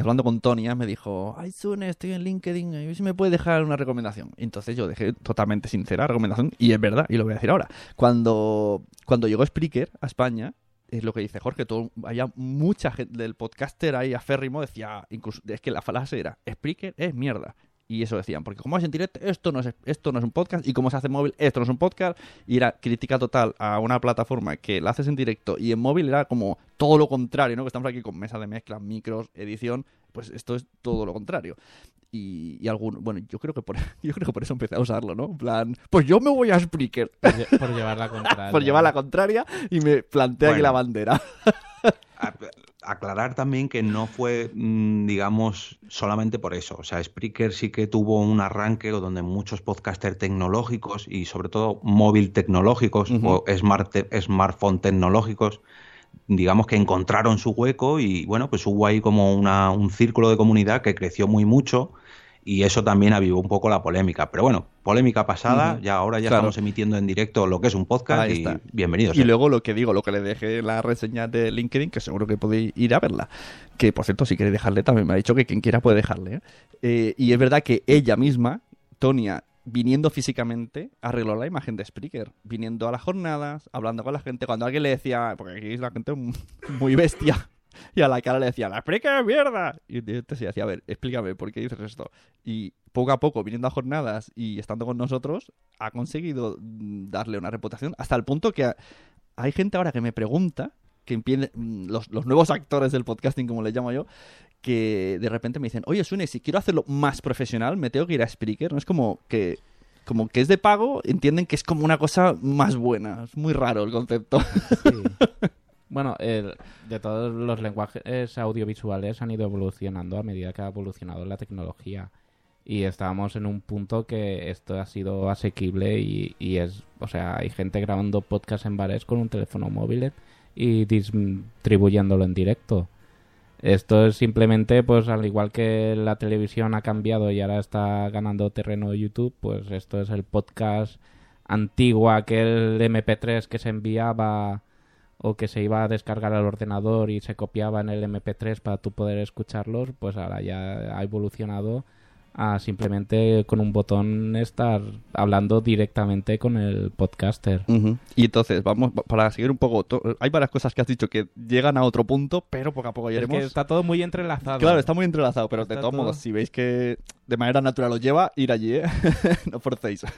hablando con Tonia, me dijo, ay, Sune, estoy en LinkedIn, a ver si me puedes dejar una recomendación. Entonces yo dejé totalmente sincera recomendación y es verdad, y lo voy a decir ahora. Cuando, cuando llegó Spreaker a España, es lo que dice Jorge, todo, había mucha gente del podcaster ahí aférrimo, decía, incluso, es que la frase era, Spreaker es mierda. Y eso decían, porque como es en directo, esto no es, esto no es un podcast, y como se hace en móvil, esto no es un podcast, y era crítica total a una plataforma que la haces en directo y en móvil era como todo lo contrario, ¿no? Que estamos aquí con mesa de mezcla, micros, edición, pues esto es todo lo contrario. Y, y algún, bueno, yo creo que por yo creo que por eso empecé a usarlo, ¿no? En plan, pues yo me voy a Spreaker Por, lle- por llevar la contraria. por llevar la contraria y me plantea aquí la bandera. Aclarar también que no fue, mm, digamos, solamente por eso. O sea, Spreaker sí que tuvo un arranque donde muchos podcasters tecnológicos y sobre todo móvil tecnológicos o smart te- smartphone tecnológicos, digamos que encontraron su hueco y bueno, pues hubo ahí como una, un círculo de comunidad que creció muy mucho y eso también avivó un poco la polémica. Pero bueno, polémica pasada, ya ahora ya Claro. estamos emitiendo en directo lo que es un podcast Ahí y está. bienvenidos. Y eh. luego lo que digo, lo que le dejé en la reseña de LinkedIn, que seguro que podéis ir a verla. Que por cierto, si queréis dejarle, también me ha dicho que quien quiera puede dejarle. ¿eh? Eh, y es verdad que ella misma, Tonia, viniendo físicamente, arregló la imagen de Spreaker. Viniendo a las jornadas, hablando con la gente. Cuando alguien le decía, porque aquí es la gente muy bestia. Y a la cara le decía, la es mierda. Y entonces decía, a ver, explícame, ¿por qué dices esto? Y poco a poco, viniendo a jornadas y estando con nosotros, ha conseguido mm, darle una reputación hasta el punto que ha- hay gente ahora que me pregunta, que mm, los, los nuevos actores del podcasting, como les llamo yo, que de repente me dicen, oye, Sune, si quiero hacerlo más profesional, me tengo que ir a Spreaker. No es como que, como que es de pago, entienden que es como una cosa más buena. Es muy raro el concepto. Sí. Bueno, el- de todos los lenguajes audiovisuales han ido evolucionando a medida que ha evolucionado la tecnología. Y estábamos en un punto que esto ha sido asequible y, es, o sea, hay gente grabando podcast en bares con un teléfono móvil y distribuyéndolo en directo. Esto es simplemente, pues al igual que la televisión ha cambiado y ahora está ganando terreno YouTube, pues esto es el podcast antiguo, aquel MP3 que se enviaba o que se iba a descargar al ordenador y se copiaba en el MP3 para tú poder escucharlos, pues ahora ya ha evolucionado a simplemente con un botón estar hablando directamente con el podcaster. Y entonces, vamos, para seguir un poco, to- hay varias cosas que has dicho que llegan a otro punto, pero poco a poco Es iremos. que está todo muy entrelazado. Claro, está muy entrelazado, pero de Está todos todo- modos, si veis que de manera natural os lleva, ir allí, ¿eh? no forcéis.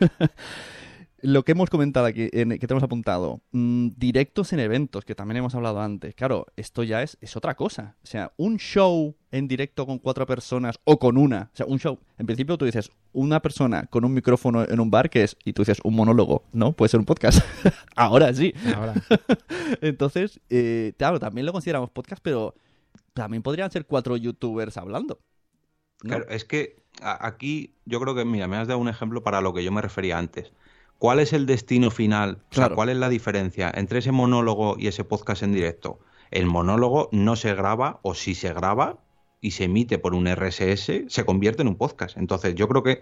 Lo que hemos comentado aquí, en- que tenemos apuntado, mm, directos en eventos, que también hemos hablado antes. Claro, esto ya es, es otra cosa. O sea, un show en directo con cuatro personas o con una. O sea, un show. En principio tú dices, una persona con un micrófono en un bar, que es, y tú dices, un monólogo. No, puede ser un podcast. Ahora sí. Ahora. Entonces, eh, claro, también lo consideramos podcast, pero también podrían ser cuatro youtubers hablando. ¿no? Claro, es que aquí yo creo que, mira, me has dado un ejemplo para lo que yo me refería antes. ¿Cuál es el destino final? O sea. ¿cuál es la diferencia entre ese monólogo y ese podcast en directo? El monólogo no se graba, o si se graba y se emite por un RSS, se convierte en un podcast. Entonces, yo creo que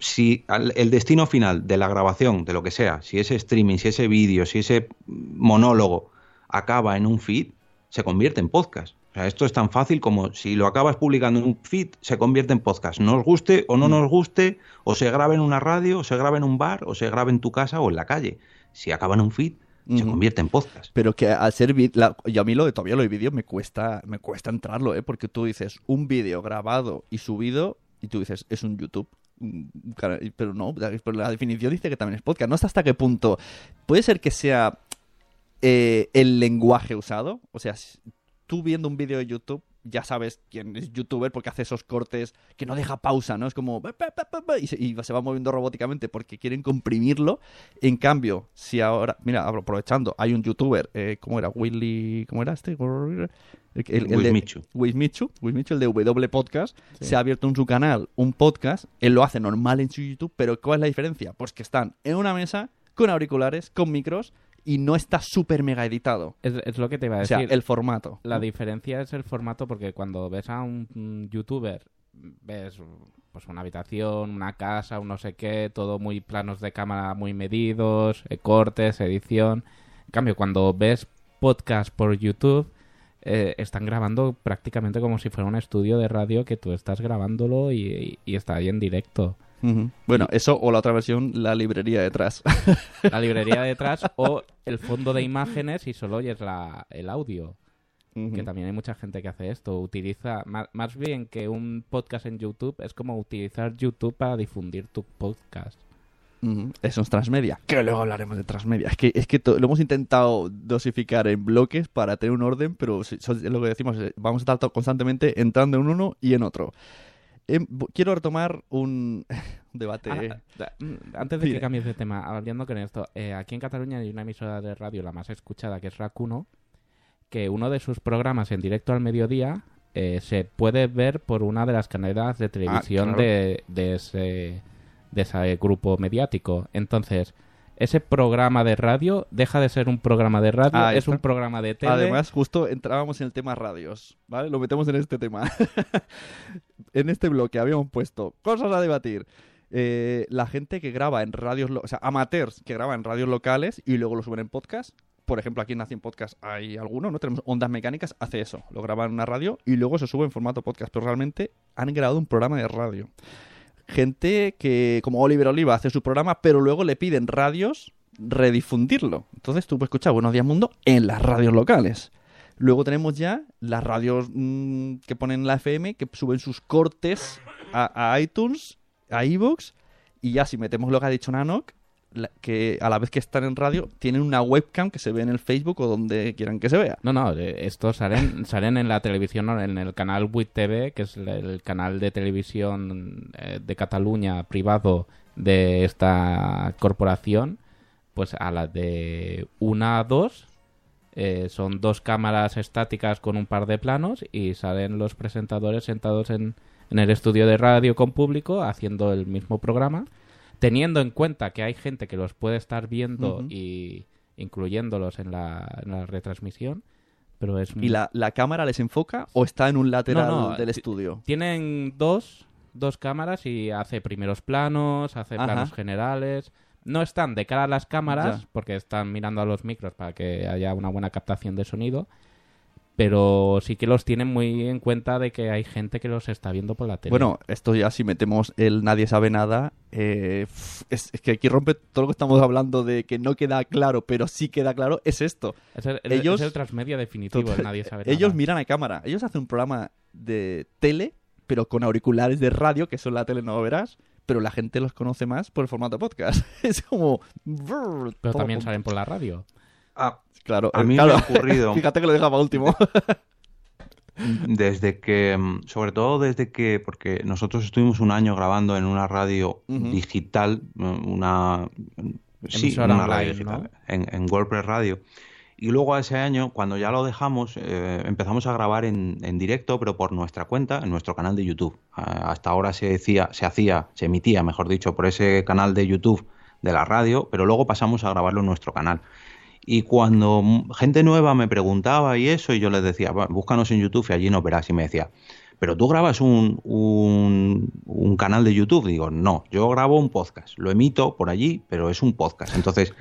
si el destino final de la grabación, de lo que sea, si ese streaming, si ese vídeo, si ese monólogo acaba en un feed, se convierte en podcast. O sea, esto es tan fácil como si lo acabas publicando en un feed, se convierte en podcast. Nos guste o no nos guste, o se graba en una radio, o se graba en un bar, o se graba en tu casa o en la calle. Si acaba en un feed, se convierte en podcast. Pero que al ser la- y a mí lo de todavía lo de vídeo me cuesta, me cuesta entrarlo, ¿eh? Porque tú dices un vídeo grabado y subido y tú dices es un YouTube. Mm, Pero no, la- pero la definición dice que también es podcast. No sé hasta qué punto. Puede ser que sea eh, el lenguaje usado. O sea, tú viendo un vídeo de YouTube ya sabes quién es youtuber porque hace esos cortes que no deja pausa, ¿no? Es como... Y se, y se va moviendo robóticamente porque quieren comprimirlo. En cambio, si ahora... Mira, aprovechando, hay un youtuber, eh, ¿cómo era? Willy... ¿Cómo era este? El, el- el de- Wismichu. Wismichu, Wismichu, el de W Podcast, se ha abierto en su canal un podcast, él lo hace normal en su YouTube, pero ¿cuál es la diferencia? Pues que están en una mesa, con auriculares, con micros, y no está súper mega editado. Es, es lo que te iba a O decir. sea, el formato. La diferencia es el formato porque cuando ves a un, un youtuber, ves pues una habitación, una casa, un no sé qué, todo muy planos de cámara muy medidos, eh, cortes, edición. En cambio, cuando ves podcast por YouTube, eh, están grabando prácticamente como si fuera un estudio de radio que tú estás grabándolo y, y está ahí en directo. Bueno, eso o la otra versión, la librería detrás. La librería detrás o el fondo de imágenes y solo oyes la, el audio. Que también hay mucha gente que hace esto. Utiliza, más, bien que un podcast en YouTube, es como utilizar YouTube para difundir tu podcast. Eso es transmedia. Que luego hablaremos de transmedia. Es que, es que to- lo hemos intentado dosificar en bloques para tener un orden, pero si- so- es lo que decimos, vamos a estar to- constantemente entrando en uno y en otro. Em, quiero retomar un, debate. Ah, da- mm, antes de que cambies de tema, hablando con esto, eh, aquí en Cataluña hay una emisora de radio, la más escuchada, que es Racuno, que uno de sus programas en directo al mediodía eh, se puede ver por una de las cadenas de televisión Ah, claro. de, de ese, de ese grupo mediático. Entonces, ese programa de radio deja de ser un programa de radio, es está. un programa de tele. Además, justo entrábamos en el tema radios, ¿vale? Lo metemos en este tema. en este bloque habíamos puesto cosas a debatir. Eh, la gente que graba en radios, o sea, amateurs que graban en radios locales y luego lo suben en podcast. Por ejemplo, aquí en Nacien Podcast hay alguno, ¿no? Tenemos Ondas Mecánicas, hace eso. Lo graban en una radio y luego se sube en formato podcast. Pero realmente han grabado un programa de radio. Gente que, como Oliver Oliva, hace su programa, pero luego le piden radios redifundirlo. Entonces tú puedes escuchar Buenos Días Mundo en las radios locales. Luego tenemos ya las radios mm, que ponen la FM, que suben sus cortes a, a iTunes, a iVoox, y ya si metemos lo que ha dicho Nanok, que a la vez que están en radio, tienen una webcam que se ve en el Facebook o donde quieran que se vea. No, no, eh, estos salen, salen en la televisión, en el canal 8 TV, que es el, canal de televisión eh, de Cataluña privado de esta corporación. Pues a la de una a dos eh, son dos cámaras estáticas con un par de planos y salen los presentadores sentados en, en el estudio de radio con público haciendo el mismo programa, teniendo en cuenta que hay gente que los puede estar viendo Ujú. y incluyéndolos en la, en la retransmisión, pero es ¿Y la, la cámara les enfoca o está en un lateral No, no, del estudio? tienen dos, dos cámaras y hace primeros planos, hace Ajá. planos generales. No están de cara a las cámaras Ya. porque están mirando a los micros para que haya una buena captación de sonido. Pero sí que los tienen muy en cuenta de que hay gente que los está viendo por la tele. Bueno, esto ya si metemos el nadie sabe nada, eh, es, es que aquí rompe todo lo que estamos hablando de que no queda claro, pero sí queda claro, es esto. es el, el- ellos- es el transmedia definitivo, el nadie sabe Ellos nada. miran a cámara, ellos hacen un programa de tele, pero con auriculares de radio, que eso en la tele no lo verás, pero la gente los conoce más por el formato podcast. es como... Pero también salen por la radio. Ah, Claro, A mí claro. me ha ocurrido- Fíjate que lo dejaba último. Desde que, sobre todo desde que, porque nosotros estuvimos un año grabando en una radio digital, una, sí, una online, radio digital, ¿no? en, en WordPress Radio. Y luego ese año, cuando ya lo dejamos, eh, empezamos a grabar en, en directo, pero por nuestra cuenta, en nuestro canal de YouTube. Ah, hasta ahora se decía, se hacía, se emitía, mejor dicho, por ese canal de YouTube de la radio, pero luego pasamos a grabarlo en nuestro canal. Y cuando gente nueva me preguntaba y eso, y yo les decía, búscanos en YouTube y allí nos verás. Y me decía, pero tú grabas un, un, canal de YouTube. Digo, no, yo grabo un podcast, lo emito por allí, pero es un podcast. Entonces,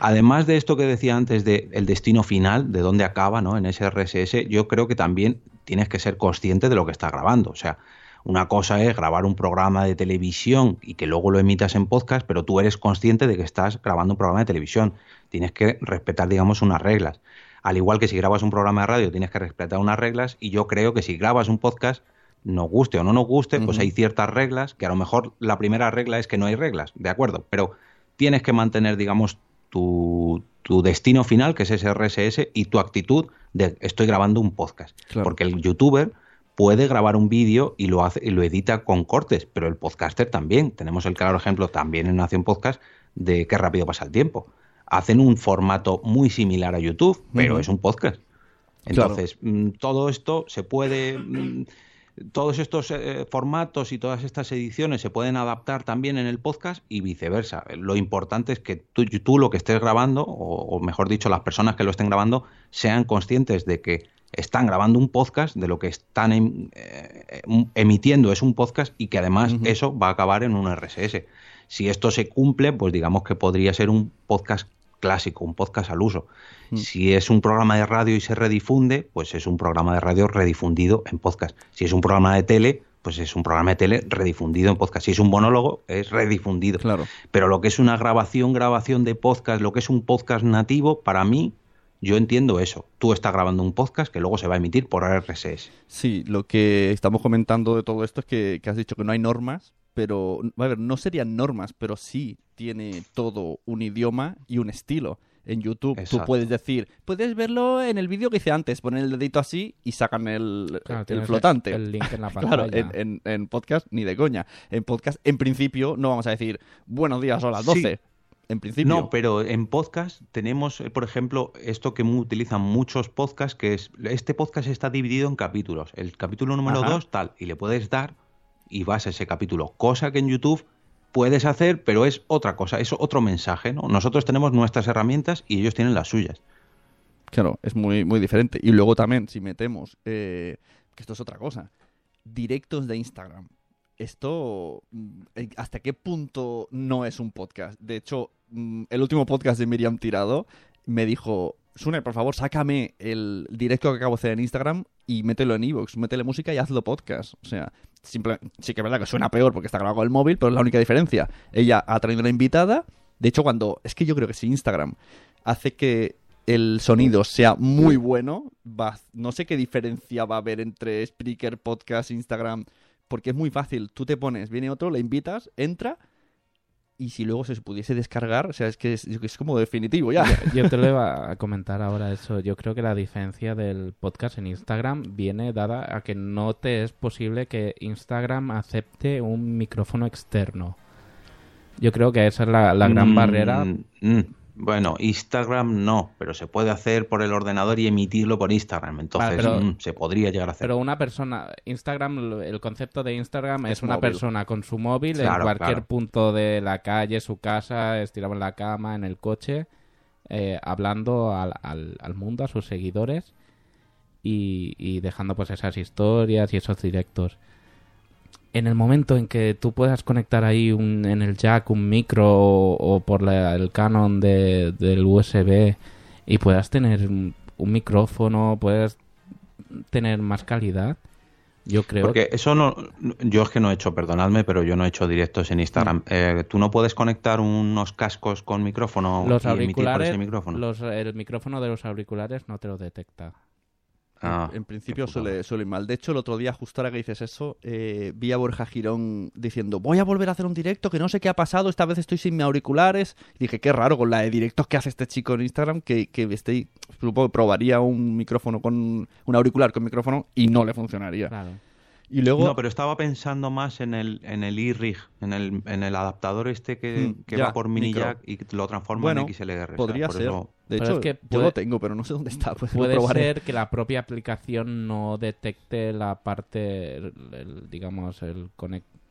además de esto que decía antes de el destino final, de dónde acaba, ¿no? En ese RSS, yo creo que también tienes que ser consciente de lo que estás grabando. O sea, una cosa es grabar un programa de televisión y que luego lo emitas en podcast, pero tú eres consciente de que estás grabando un programa de televisión. Tienes que respetar, digamos, unas reglas. Al igual que si grabas un programa de radio, tienes que respetar unas reglas. Y yo creo que si grabas un podcast, nos guste o no nos guste, pues hay ciertas reglas que a lo mejor la primera regla es que no hay reglas, de acuerdo, pero tienes que mantener, digamos, tu, destino final, que es ese RSS, y tu actitud de estoy grabando un podcast. Porque el youtuber puede grabar un vídeo y lo hace y lo edita con cortes, pero el podcaster también. Tenemos el claro ejemplo también en Nación Podcast de qué rápido pasa el tiempo. Hacen un formato muy similar a YouTube, pero es un podcast. Entonces, mm, todo esto se puede mm, todos estos eh, formatos y todas estas ediciones se pueden adaptar también en el podcast y viceversa. Lo importante es que tú, tú lo que estés grabando, o, mejor dicho, las personas que lo estén grabando, sean conscientes de que están grabando un podcast, de lo que están em, eh, emitiendo es un podcast y que además eso va a acabar en un RSS. Si esto se cumple, pues digamos que podría ser un podcast clásico, un podcast al uso. Mm. Si es un programa de radio y se redifunde, pues es un programa de radio redifundido en podcast. Si es un programa de tele, pues es un programa de tele redifundido en podcast. Si es un monólogo, es redifundido. Claro. Pero lo que es una grabación, grabación de podcast, lo que es un podcast nativo, para mí yo entiendo eso. Tú estás grabando un podcast que luego se va a emitir por RSS. Sí, lo que estamos comentando de todo esto es que, has dicho que no hay normas, pero, a ver, no serían normas, pero sí tiene todo un idioma y un estilo. En YouTube tú puedes decir, puedes verlo en el vídeo que hice antes, poner el dedito así y sacan el, flotante. El, link en la pantalla. claro, en, podcast ni de coña. En podcast, en principio, no vamos a decir, buenos días, son las 12 en principio. No, pero en podcast tenemos, eh, por ejemplo, esto que utilizan muchos podcasts, que es, este podcast está dividido en capítulos. El capítulo número 2, tal, y le puedes dar y vas a ese capítulo. Cosa que en YouTube puedes hacer, pero es otra cosa, es otro mensaje, ¿no? Nosotros tenemos nuestras herramientas y ellos tienen las suyas. Claro, es muy, muy diferente. Y luego también, si metemos, eh, que esto es otra cosa, directos de Instagram esto, mm, ¿hasta qué punto no es un podcast? De hecho, mm, el último podcast de Miriam Tirado me dijo, Sune, por favor, sácame el directo que acabo de hacer en Instagram y mételo en Evox, métele música y hazlo podcast. O sea, sí que es verdad que suena peor porque está grabado el móvil, pero es la única diferencia. Ella ha traído una invitada. De hecho, cuando. Es que yo creo que si Instagram hace que el sonido sea muy bueno, no sé qué diferencia va a haber entre Spreaker, podcast, Instagram porque es muy fácil. Tú te pones, viene otro, le invitas, entra y si luego se pudiese descargar, o sea, es que es, es, como definitivo ya. Yo te lo iba a comentar ahora eso. Yo creo que la diferencia del podcast en Instagram viene dada a que no te es posible que Instagram acepte un micrófono externo. Yo creo que esa es la, gran mm, barrera. Mm. Bueno, Instagram no, pero se puede hacer por el ordenador y emitirlo por Instagram. Entonces mm, se podría llegar a hacer. Pero una persona, Instagram, el concepto de Instagram es, una persona con su móvil en cualquier punto de la calle, su casa, estirado en la cama, en el coche, eh, hablando al, al, mundo, a sus seguidores y, y dejando pues esas historias y esos directos en el momento en que tú puedas conectar ahí un, en el jack un micro o, por el canon de, del USB y puedas tener un, micrófono, puedas tener más calidad, yo creo. Porque eso no. Yo es que no he hecho, perdonadme, pero yo no he hecho directos en Instagram. Eh, ¿Tú no puedes conectar unos cascos con micrófono los auriculares, ese micrófono? Los, el micrófono de los auriculares no te lo detecta. Ah, en principio suele, suele, ir mal. De hecho, el otro día, justo ahora que dices eso, eh, vi a Borja Girón diciendo, voy a volver a hacer un directo, que no sé qué ha pasado, esta vez estoy sin mis auriculares. dije, qué raro con la de directos que hace este chico en Instagram, que, que esté, supongo que probaría un micrófono con un auricular con micrófono y no le funcionaría. Claro. Y luego... No, pero estaba pensando más en el en el rig en el, en el adaptador este que, hmm, va por mini jack y lo transforma en XLR. Podría ser. De hecho, que yo lo tengo, pero no sé dónde está. Pues puede ser que la propia aplicación no detecte la parte, digamos, el,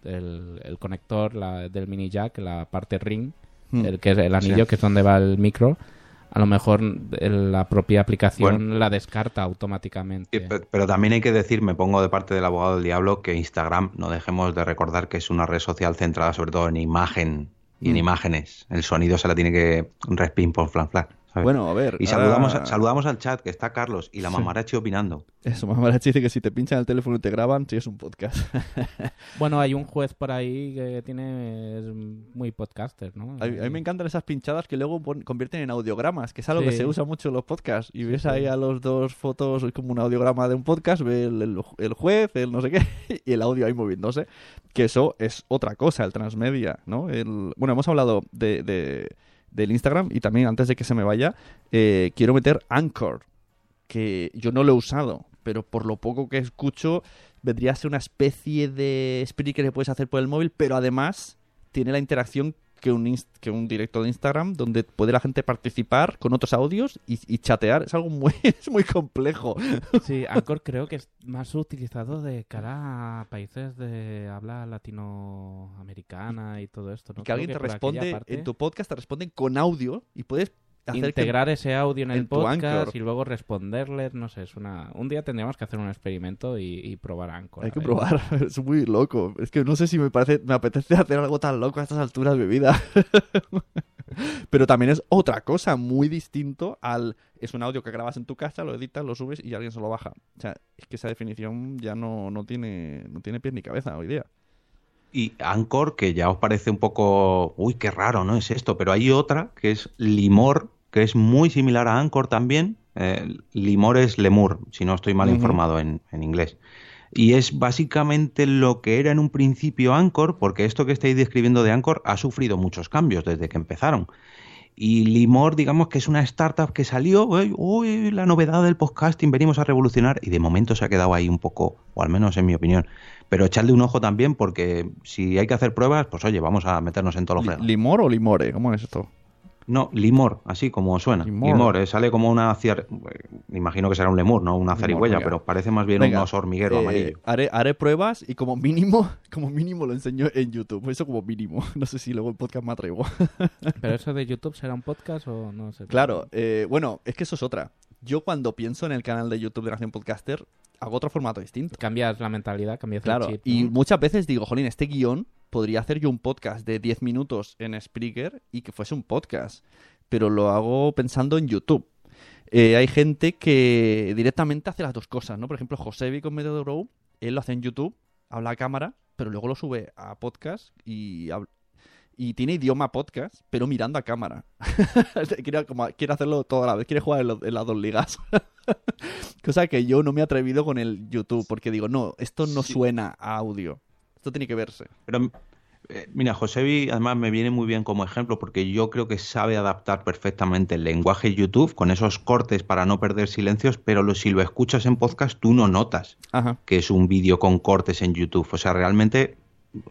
el, conector la, del mini jack, la parte ring, Hmm. el que es el anillo, Sí. que es donde va el micro, a lo mejor la propia aplicación Bueno. la descarta automáticamente. Pero también hay que decir, me pongo de parte del abogado del diablo, que Instagram, no dejemos de recordar que es una red social centrada sobre todo en imagen y en Mm. imágenes. El sonido se la tiene que respin por flan flan. ¿Sabes? Bueno, a ver. y saludamos, ahora- saludamos al chat, que está Carlos y la Sí. mamarachi opinando. Eso, Mamarachi dice que si te pinchan el teléfono y te graban, sí es un podcast. Bueno, hay un juez por ahí que tiene es muy podcaster, ¿no? A mí, a mí me encantan esas pinchadas que luego convierten en audiogramas, que es algo que Sí. se usa mucho en los podcasts. Y ves sí. ahí a los dos fotos, es como un audiograma de un podcast, ve el, el- el juez, el no sé qué, y el audio ahí moviéndose. Que eso es otra cosa, el transmedia, ¿no? El, bueno, hemos hablado de, de- del Instagram y también antes de que se me vaya, eh, quiero meter Anchor, que yo no lo he usado, pero por lo poco que escucho, vendría a ser una especie de speaker que puedes hacer por el móvil, pero además tiene la interacción que un, que un directo de Instagram donde puede la gente participar con otros audios y, y chatear. Es algo muy, es muy complejo. Sí, Anchor creo que es más utilizado de cara a países de habla latinoamericana y todo esto. ¿no? Y que alguien te responde, parte, en tu podcast te responden con audio y puedes hacer que- integrar ese audio en el en podcast y luego responderles, no sé, es una... Un día tendríamos que hacer un experimento y, y probar Anchor. Hay que probar, es muy loco. Es que no sé si me parece, me apetece hacer algo tan loco a estas alturas de vida. Pero también es otra cosa muy distinto al es un audio que grabas en tu casa, lo editas, lo subes y alguien se lo baja. O sea, es que esa definición ya no, no tiene no tiene pies ni cabeza hoy día. Y Anchor, que ya os parece un poco, uy, qué raro, ¿no? Es esto, pero hay otra que es Limor, que es muy similar a Anchor también. Eh, Limor es Lemur, si no estoy mal informado en, en inglés. Y es básicamente lo que era en un principio Anchor, porque esto que estáis describiendo de Anchor ha sufrido muchos cambios desde que empezaron. Y Limor, digamos que es una startup que salió, uy, uy, la novedad del podcasting, venimos a revolucionar, y de momento se ha quedado ahí un poco, o al menos en mi opinión. Pero echarle un ojo también, porque si hay que hacer pruebas, pues oye, vamos a meternos en todos los fregados. ¿Limor o Limore? ¿Cómo es esto? No, Limor, así como suena. Limor. Limor, eh, sale como una ciar... Me imagino que será un lemur, no una zarigüeya, pero parece más bien Venga, un oso hormiguero eh, amarillo. Haré, haré pruebas y como mínimo, como mínimo lo enseño en YouTube. Eso como mínimo. No sé si luego el podcast me atrevo. ¿Pero eso de YouTube será un podcast o no sé? Claro, eh, bueno, es que eso es otra. Yo cuando pienso en el canal de YouTube de Nación Podcaster, hago otro formato distinto. Cambias la mentalidad, cambias Claro, el chip. y muchas veces digo, jolín, este guion podría hacer yo un podcast de 10 minutos en Spreaker y que fuese un podcast, pero lo hago pensando en YouTube. Eh, hay gente que directamente hace las dos cosas, ¿no? Por ejemplo, Josebi con Método Grow, él lo hace en YouTube, habla a cámara, pero luego lo sube a podcast y, y tiene idioma podcast, pero mirando a cámara. quiere, como- quiere hacerlo toda la vez, quiere jugar en, lo- en las dos ligas. Cosa que yo no me he atrevido con el YouTube, porque digo, no, esto no Sí. suena a audio. Esto tiene que verse. Pero eh, mira, Josebi además me viene muy bien como ejemplo porque yo creo que sabe adaptar perfectamente el lenguaje YouTube con esos cortes para no perder silencios, pero lo- si lo escuchas en podcast tú no notas Ajá. que es un vídeo con cortes en YouTube. O sea, realmente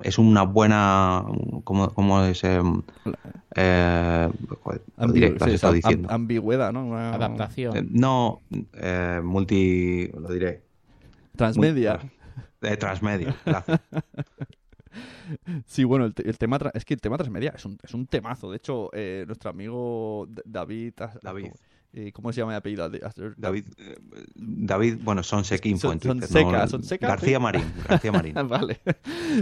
es una buena... ¿Cómo, cómo es? Eh, eh, Ambigu- sí, diciendo. ambigüedad, ¿no? Una- Adaptación. Eh, no, eh, multi... lo diré. Transmedia. De transmedia, gracias. Sí, bueno, el, el tema es que el tema transmedia es un, es un temazo. De hecho, eh, nuestro amigo David, ah, David. Eh, ¿cómo se llama el apellido? David, eh, David, bueno, son en Twitter, Sonseca, no, Sonseca, García. Marín, García Marín. vale.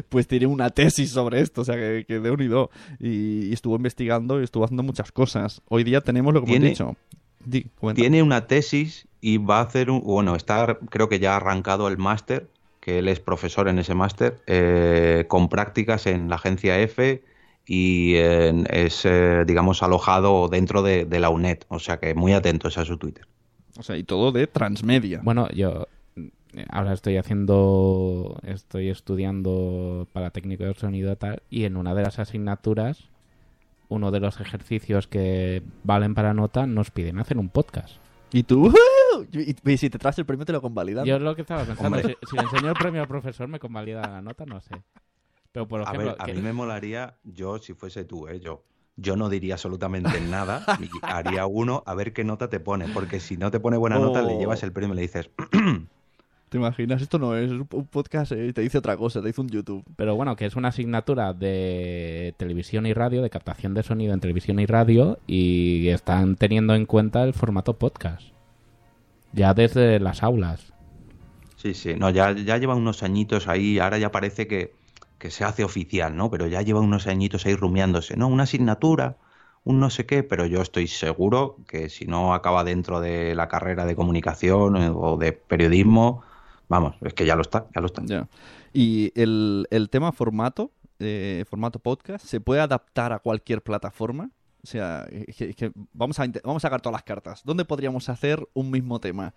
Pues tiene una tesis sobre esto, o sea, que, que de unido. Y, y estuvo investigando y estuvo haciendo muchas cosas. Hoy día tenemos lo que hemos dicho. Di. Tiene una tesis y va a hacer un, bueno, está creo que ya ha arrancado el máster, que él es profesor en ese máster, eh, con prácticas en la agencia F y en- es, eh, digamos, alojado dentro de, de la UNED, o sea que muy atentos a su Twitter. O sea, y todo de transmedia. Bueno, yo eh, ahora estoy haciendo, estoy estudiando para técnico de sonido y tal, y en una de las asignaturas, uno de los ejercicios que valen para nota, nos piden hacer un podcast. Y tú, y, si te traes el premio te lo convalidan. Yo es lo que estaba pensando, si, si le enseño el premio al profesor, ¿me convalida la nota? No sé. Pero por A ver, a que- mí me molaría, yo si fuese tú, ¿eh? yo, yo no diría absolutamente nada, y haría uno a ver qué nota te pone, porque si no te pone buena nota le Oh. llevas el premio y le dices, ¿Te imaginas? Esto no es un un podcast, eh, te dice otra cosa, te dice un YouTube. Pero bueno, que es una asignatura de televisión y radio, de captación de sonido en televisión y radio, y están teniendo en cuenta el formato podcast. Ya desde las aulas. Sí, sí, no, ya, ya lleva unos añitos ahí, ahora ya parece que, que se hace oficial, ¿no? Pero ya lleva unos añitos ahí rumiándose, ¿no? Una asignatura, un no sé qué, pero yo estoy seguro que si no acaba dentro de la carrera de comunicación eh, o de periodismo, vamos, es que ya lo está, ya lo está. Y el, el tema formato, eh, formato podcast, ¿se puede adaptar a cualquier plataforma? O sea, vamos, a, vamos a sacar todas las cartas. ¿Dónde podríamos hacer un mismo tema?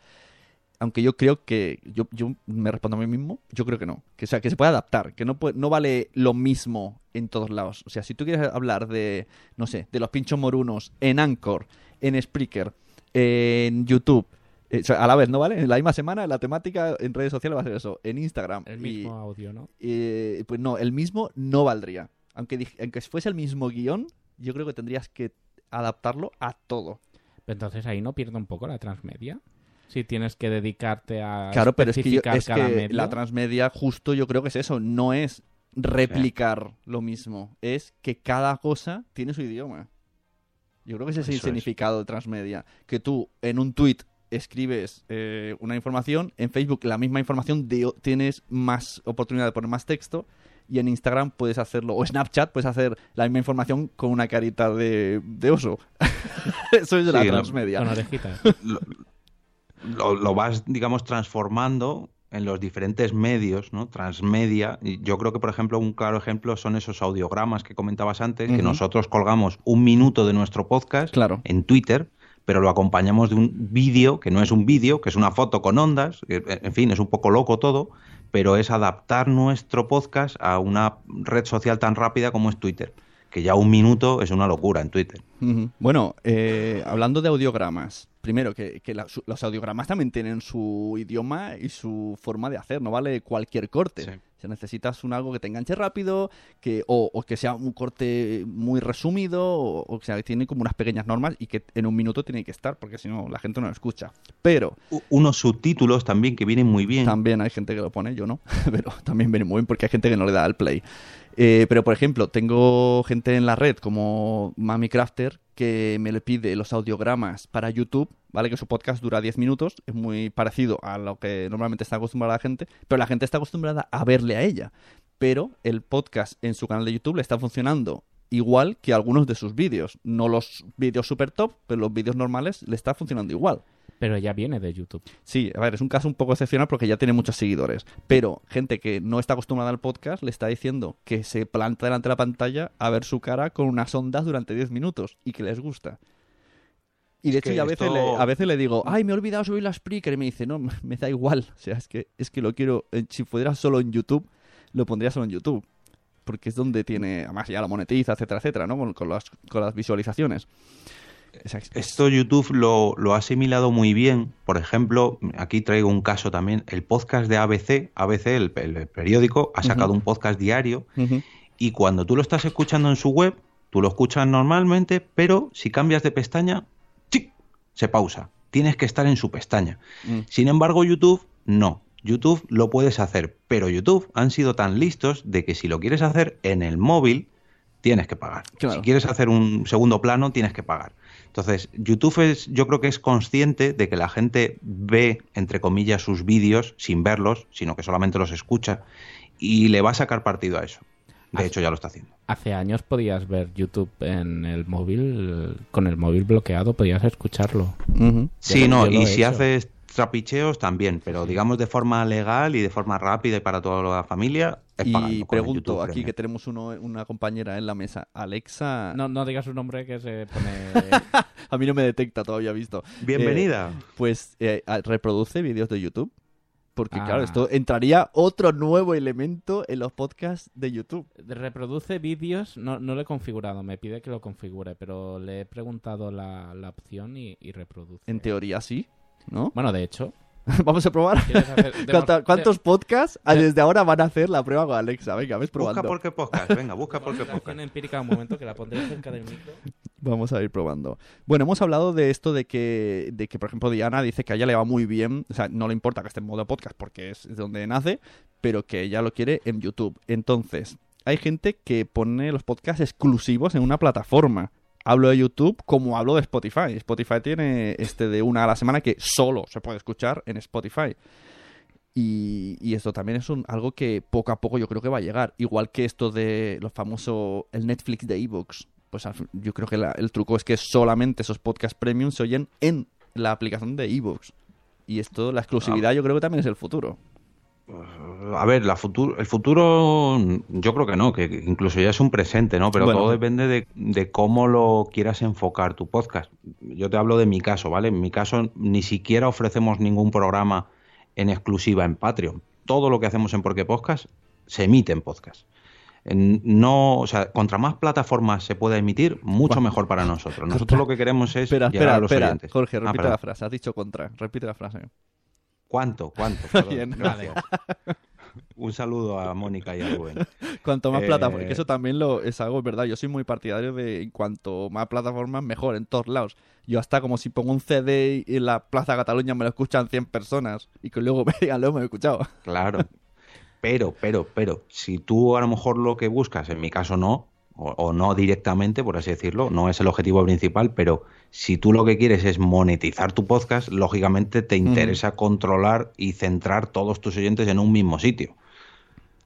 Aunque yo creo que, yo, yo me respondo a mí mismo, yo creo que no. Que, o sea, que se puede adaptar, que no, puede- no vale lo mismo en todos lados. O sea, si tú quieres hablar de, no sé, de los pinchos morunos en Anchor, en Spreaker, en YouTube, eh, o sea, a la vez, ¿no vale? En la misma semana la temática en redes sociales va a ser eso, en Instagram. El y- mismo audio, ¿no? eh, pues no, el mismo no valdría. Aunque, aunque fuese el mismo guion, yo creo que tendrías que adaptarlo a todo. Entonces ahí no pierde un poco la transmedia. Si tienes que dedicarte a Claro, pero es que, yo- es cada que medio. la transmedia justo yo creo que es eso, no es replicar lo mismo, es que cada cosa tiene su idioma. Yo creo que ese es el Eso es. significado de transmedia, que tú en un tweet escribes eh, una información, en Facebook la misma información de- tienes más oportunidad de poner más texto y en Instagram puedes hacerlo, o Snapchat puedes hacer la misma información con una carita de, de oso. Eso es de la Sí, transmedia. Con orejitas. lo, lo- lo vas, digamos, transformando en los diferentes medios, ¿no? Transmedia. Y yo creo que, por ejemplo, un claro ejemplo son esos audiogramas que comentabas antes, que nosotros colgamos un minuto de nuestro podcast Claro. en Twitter, pero lo acompañamos de un vídeo, que no es un vídeo, que es una foto con ondas, que, en fin, es un poco loco todo, pero es adaptar nuestro podcast a una red social tan rápida como es Twitter, que ya un minuto es una locura en Twitter. Bueno, eh, hablando de audiogramas, primero que, que la- su- los audiogramas también tienen su idioma y su forma de hacer, no vale cualquier corte. Sí. Si necesitas un algo que te enganche rápido, que, o, o que sea un corte muy resumido, o, o que sea, tiene como unas pequeñas normas y que en un minuto tiene que estar, porque si no la gente no lo escucha. Pero U- Unos subtítulos también que vienen muy bien. también hay gente que lo pone, yo no, pero también viene muy bien porque hay gente que no le da al play. Eh, pero, por ejemplo, tengo gente en la red como Mami Crafter que me le pide los audiogramas para YouTube, ¿vale? Que su podcast dura 10 minutos, es muy parecido a lo que normalmente está acostumbrada la gente, pero la gente está acostumbrada a verle a ella. Pero el podcast en su canal de YouTube le está funcionando igual que algunos de sus vídeos. No los vídeos super top, pero los vídeos normales le está funcionando igual. Pero ya viene de YouTube. Sí, a ver, es un caso un poco excepcional porque ya tiene muchos seguidores. Pero gente que no está acostumbrada al podcast le está diciendo que se planta delante de la pantalla a ver su cara con unas ondas durante 10 minutos y que les gusta. Y de Es hecho, a veces, esto- le, a veces le digo, ay, me he olvidado subir la Spreaker. Y me dice, no, me da igual. O sea, es que, es que lo quiero. eh, Si fuera solo en YouTube, lo pondría solo en YouTube. Porque es donde tiene, además ya la monetiza, etcétera, etcétera, ¿no? Con, con las, con las visualizaciones. Es- es- Esto YouTube lo, lo ha asimilado muy bien. Por ejemplo, aquí traigo un caso también. El podcast de ABC, ABC, el, el periódico, ha sacado un podcast diario y cuando tú lo estás escuchando en su web, tú lo escuchas normalmente, pero si cambias de pestaña, ¡chic! se pausa. Tienes que estar en su pestaña. Mm. Sin embargo, YouTube no. YouTube lo puedes hacer, pero YouTube han sido tan listos de que si lo quieres hacer en el móvil, tienes que pagar. Claro. Si quieres hacer un segundo plano, tienes que pagar. Entonces, YouTube es, yo creo que es consciente de que la gente ve, entre comillas, sus vídeos sin verlos, sino que solamente los escucha, y le va a sacar partido a eso. De hecho, ya lo está haciendo. Hace años podías ver YouTube en el móvil, con el móvil bloqueado, podías escucharlo. Sí, no, y he si hecho. haces trapicheos también, pero digamos de forma legal y de forma rápida y para toda la familia, es Y pregunto YouTube aquí que tenemos uno, una compañera en la mesa, Alexa. No, no digas su nombre que se pone... A mí no me detecta todavía visto. Bienvenida. Eh, pues eh, reproduce vídeos de YouTube. Porque Ah. claro, esto entraría otro nuevo elemento en los podcasts de YouTube. Reproduce vídeos, no, no lo he configurado, me pide que lo configure, pero le he preguntado la, la opción y, y reproduce. En teoría sí, ¿no? Bueno, de hecho, Vamos a probar. ¿quieres hacer- ¿Cuánta- demo- ¿Cuántos podcasts de- desde ahora van a hacer la prueba con Alexa? Venga, ves busca probando. por qué podcast, venga, busca por qué Demostración podcast. empírica un momento que la pondré cerca del micro. Vamos a ir probando. Bueno, hemos hablado de esto de que, de que, por ejemplo, Diana dice que a ella le va muy bien, o sea, no le importa que esté en modo podcast porque es de donde nace, pero que ella lo quiere en YouTube. Entonces, hay gente que pone los podcasts exclusivos en una plataforma. Hablo de YouTube como hablo de Spotify. Spotify tiene este de una a la semana que solo se puede escuchar en Spotify. Y, y esto también es un, algo que poco a poco yo creo que va a llegar. Igual que esto de los famosos, el Netflix de ebooks. Pues yo creo que la- el truco es que solamente esos podcasts premium se oyen en la aplicación de ebooks. Y esto, la exclusividad, yo creo que también es el futuro. A ver, la futuro, el futuro yo creo que no, que incluso ya es un presente, ¿no? Pero Bueno. todo depende de, de cómo lo quieras enfocar tu podcast. Yo te hablo de mi caso, ¿vale? En mi caso ni siquiera ofrecemos ningún programa en exclusiva en Patreon. Todo lo que hacemos en Porque Podcast se emite en podcast. No, o sea, contra más plataformas se pueda emitir, mucho Bueno. mejor para nosotros. Nosotros lo que queremos es Espera, llegar espera, a los espera. oyentes. Jorge, Ah, repite la frase. Has dicho contra. Repite la frase. ¿Cuánto? ¿Cuánto? Bien, gracias. Un saludo a Mónica y a Rubén. Cuanto más Eh, plataformas, que eso también lo es algo es verdad. Yo soy muy partidario de cuanto más plataformas mejor en todos lados. Yo hasta como si pongo un CD y en la Plaza Cataluña me lo escuchan 100 personas y que luego me digan, lo hemos escuchado. Claro. Pero, pero, pero, si tú a lo mejor lo que buscas, en mi caso no, o, o no directamente, por así decirlo, no es el objetivo principal, pero si tú lo que quieres es monetizar tu podcast, lógicamente te interesa controlar y centrar todos tus oyentes en un mismo sitio.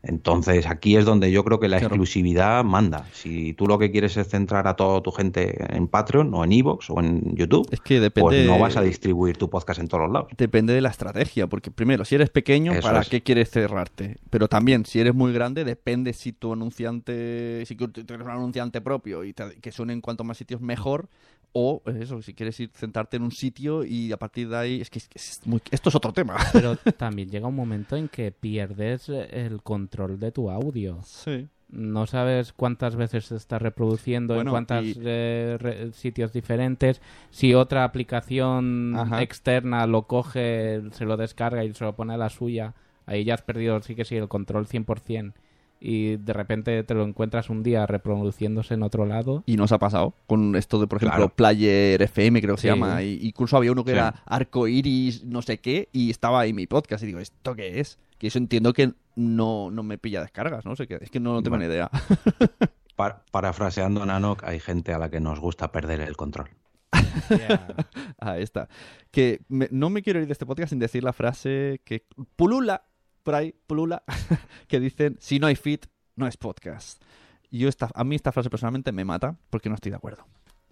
Entonces aquí es donde yo creo que la Claro. exclusividad manda. Si tú lo que quieres es centrar a toda tu gente en Patreon o en Evox o en YouTube, Es que depende. pues no vas a distribuir tu podcast en todos los lados. Depende de la estrategia, porque primero, si eres pequeño, Eso ¿para es. qué quieres cerrarte? Pero también, si eres muy grande, depende si tu anunciante, si tú eres un anunciante propio y te- que suene en cuanto más sitios mejor, o pues eso, si quieres ir centrarte en un sitio y a partir de ahí, es que es- es muy- esto es otro tema. Pero también llega un momento en que pierdes eh, el control de tu audio. Sí. No sabes cuántas veces se está reproduciendo Bueno, en cuántos y- sitios diferentes. Si otra aplicación Ajá. externa lo coge, se lo descarga y se lo pone a la suya, ahí ya has perdido, sí que sí, el control 100%. Y de repente te lo encuentras un día reproduciéndose en otro lado. Y nos ha pasado con esto de, por ejemplo, Claro. Player FM, creo que se llama. Y incluso había uno que Sí. era Arco Iris, no sé qué, y estaba ahí mi podcast. Y digo, ¿esto qué es? Que eso entiendo que no, no me pilla descargas, ¿no? sé qué. Es que no, tengo Bueno. ni idea. Pa- parafraseando a Nanok, hay gente a la que nos gusta perder el control. Ahí está. Que me- no me quiero ir de este podcast sin decir la frase que pulula, por ahí, pulula, que dicen, si no hay fit, no es podcast. Y yo esta, a mí esta frase personalmente me mata porque no estoy de acuerdo.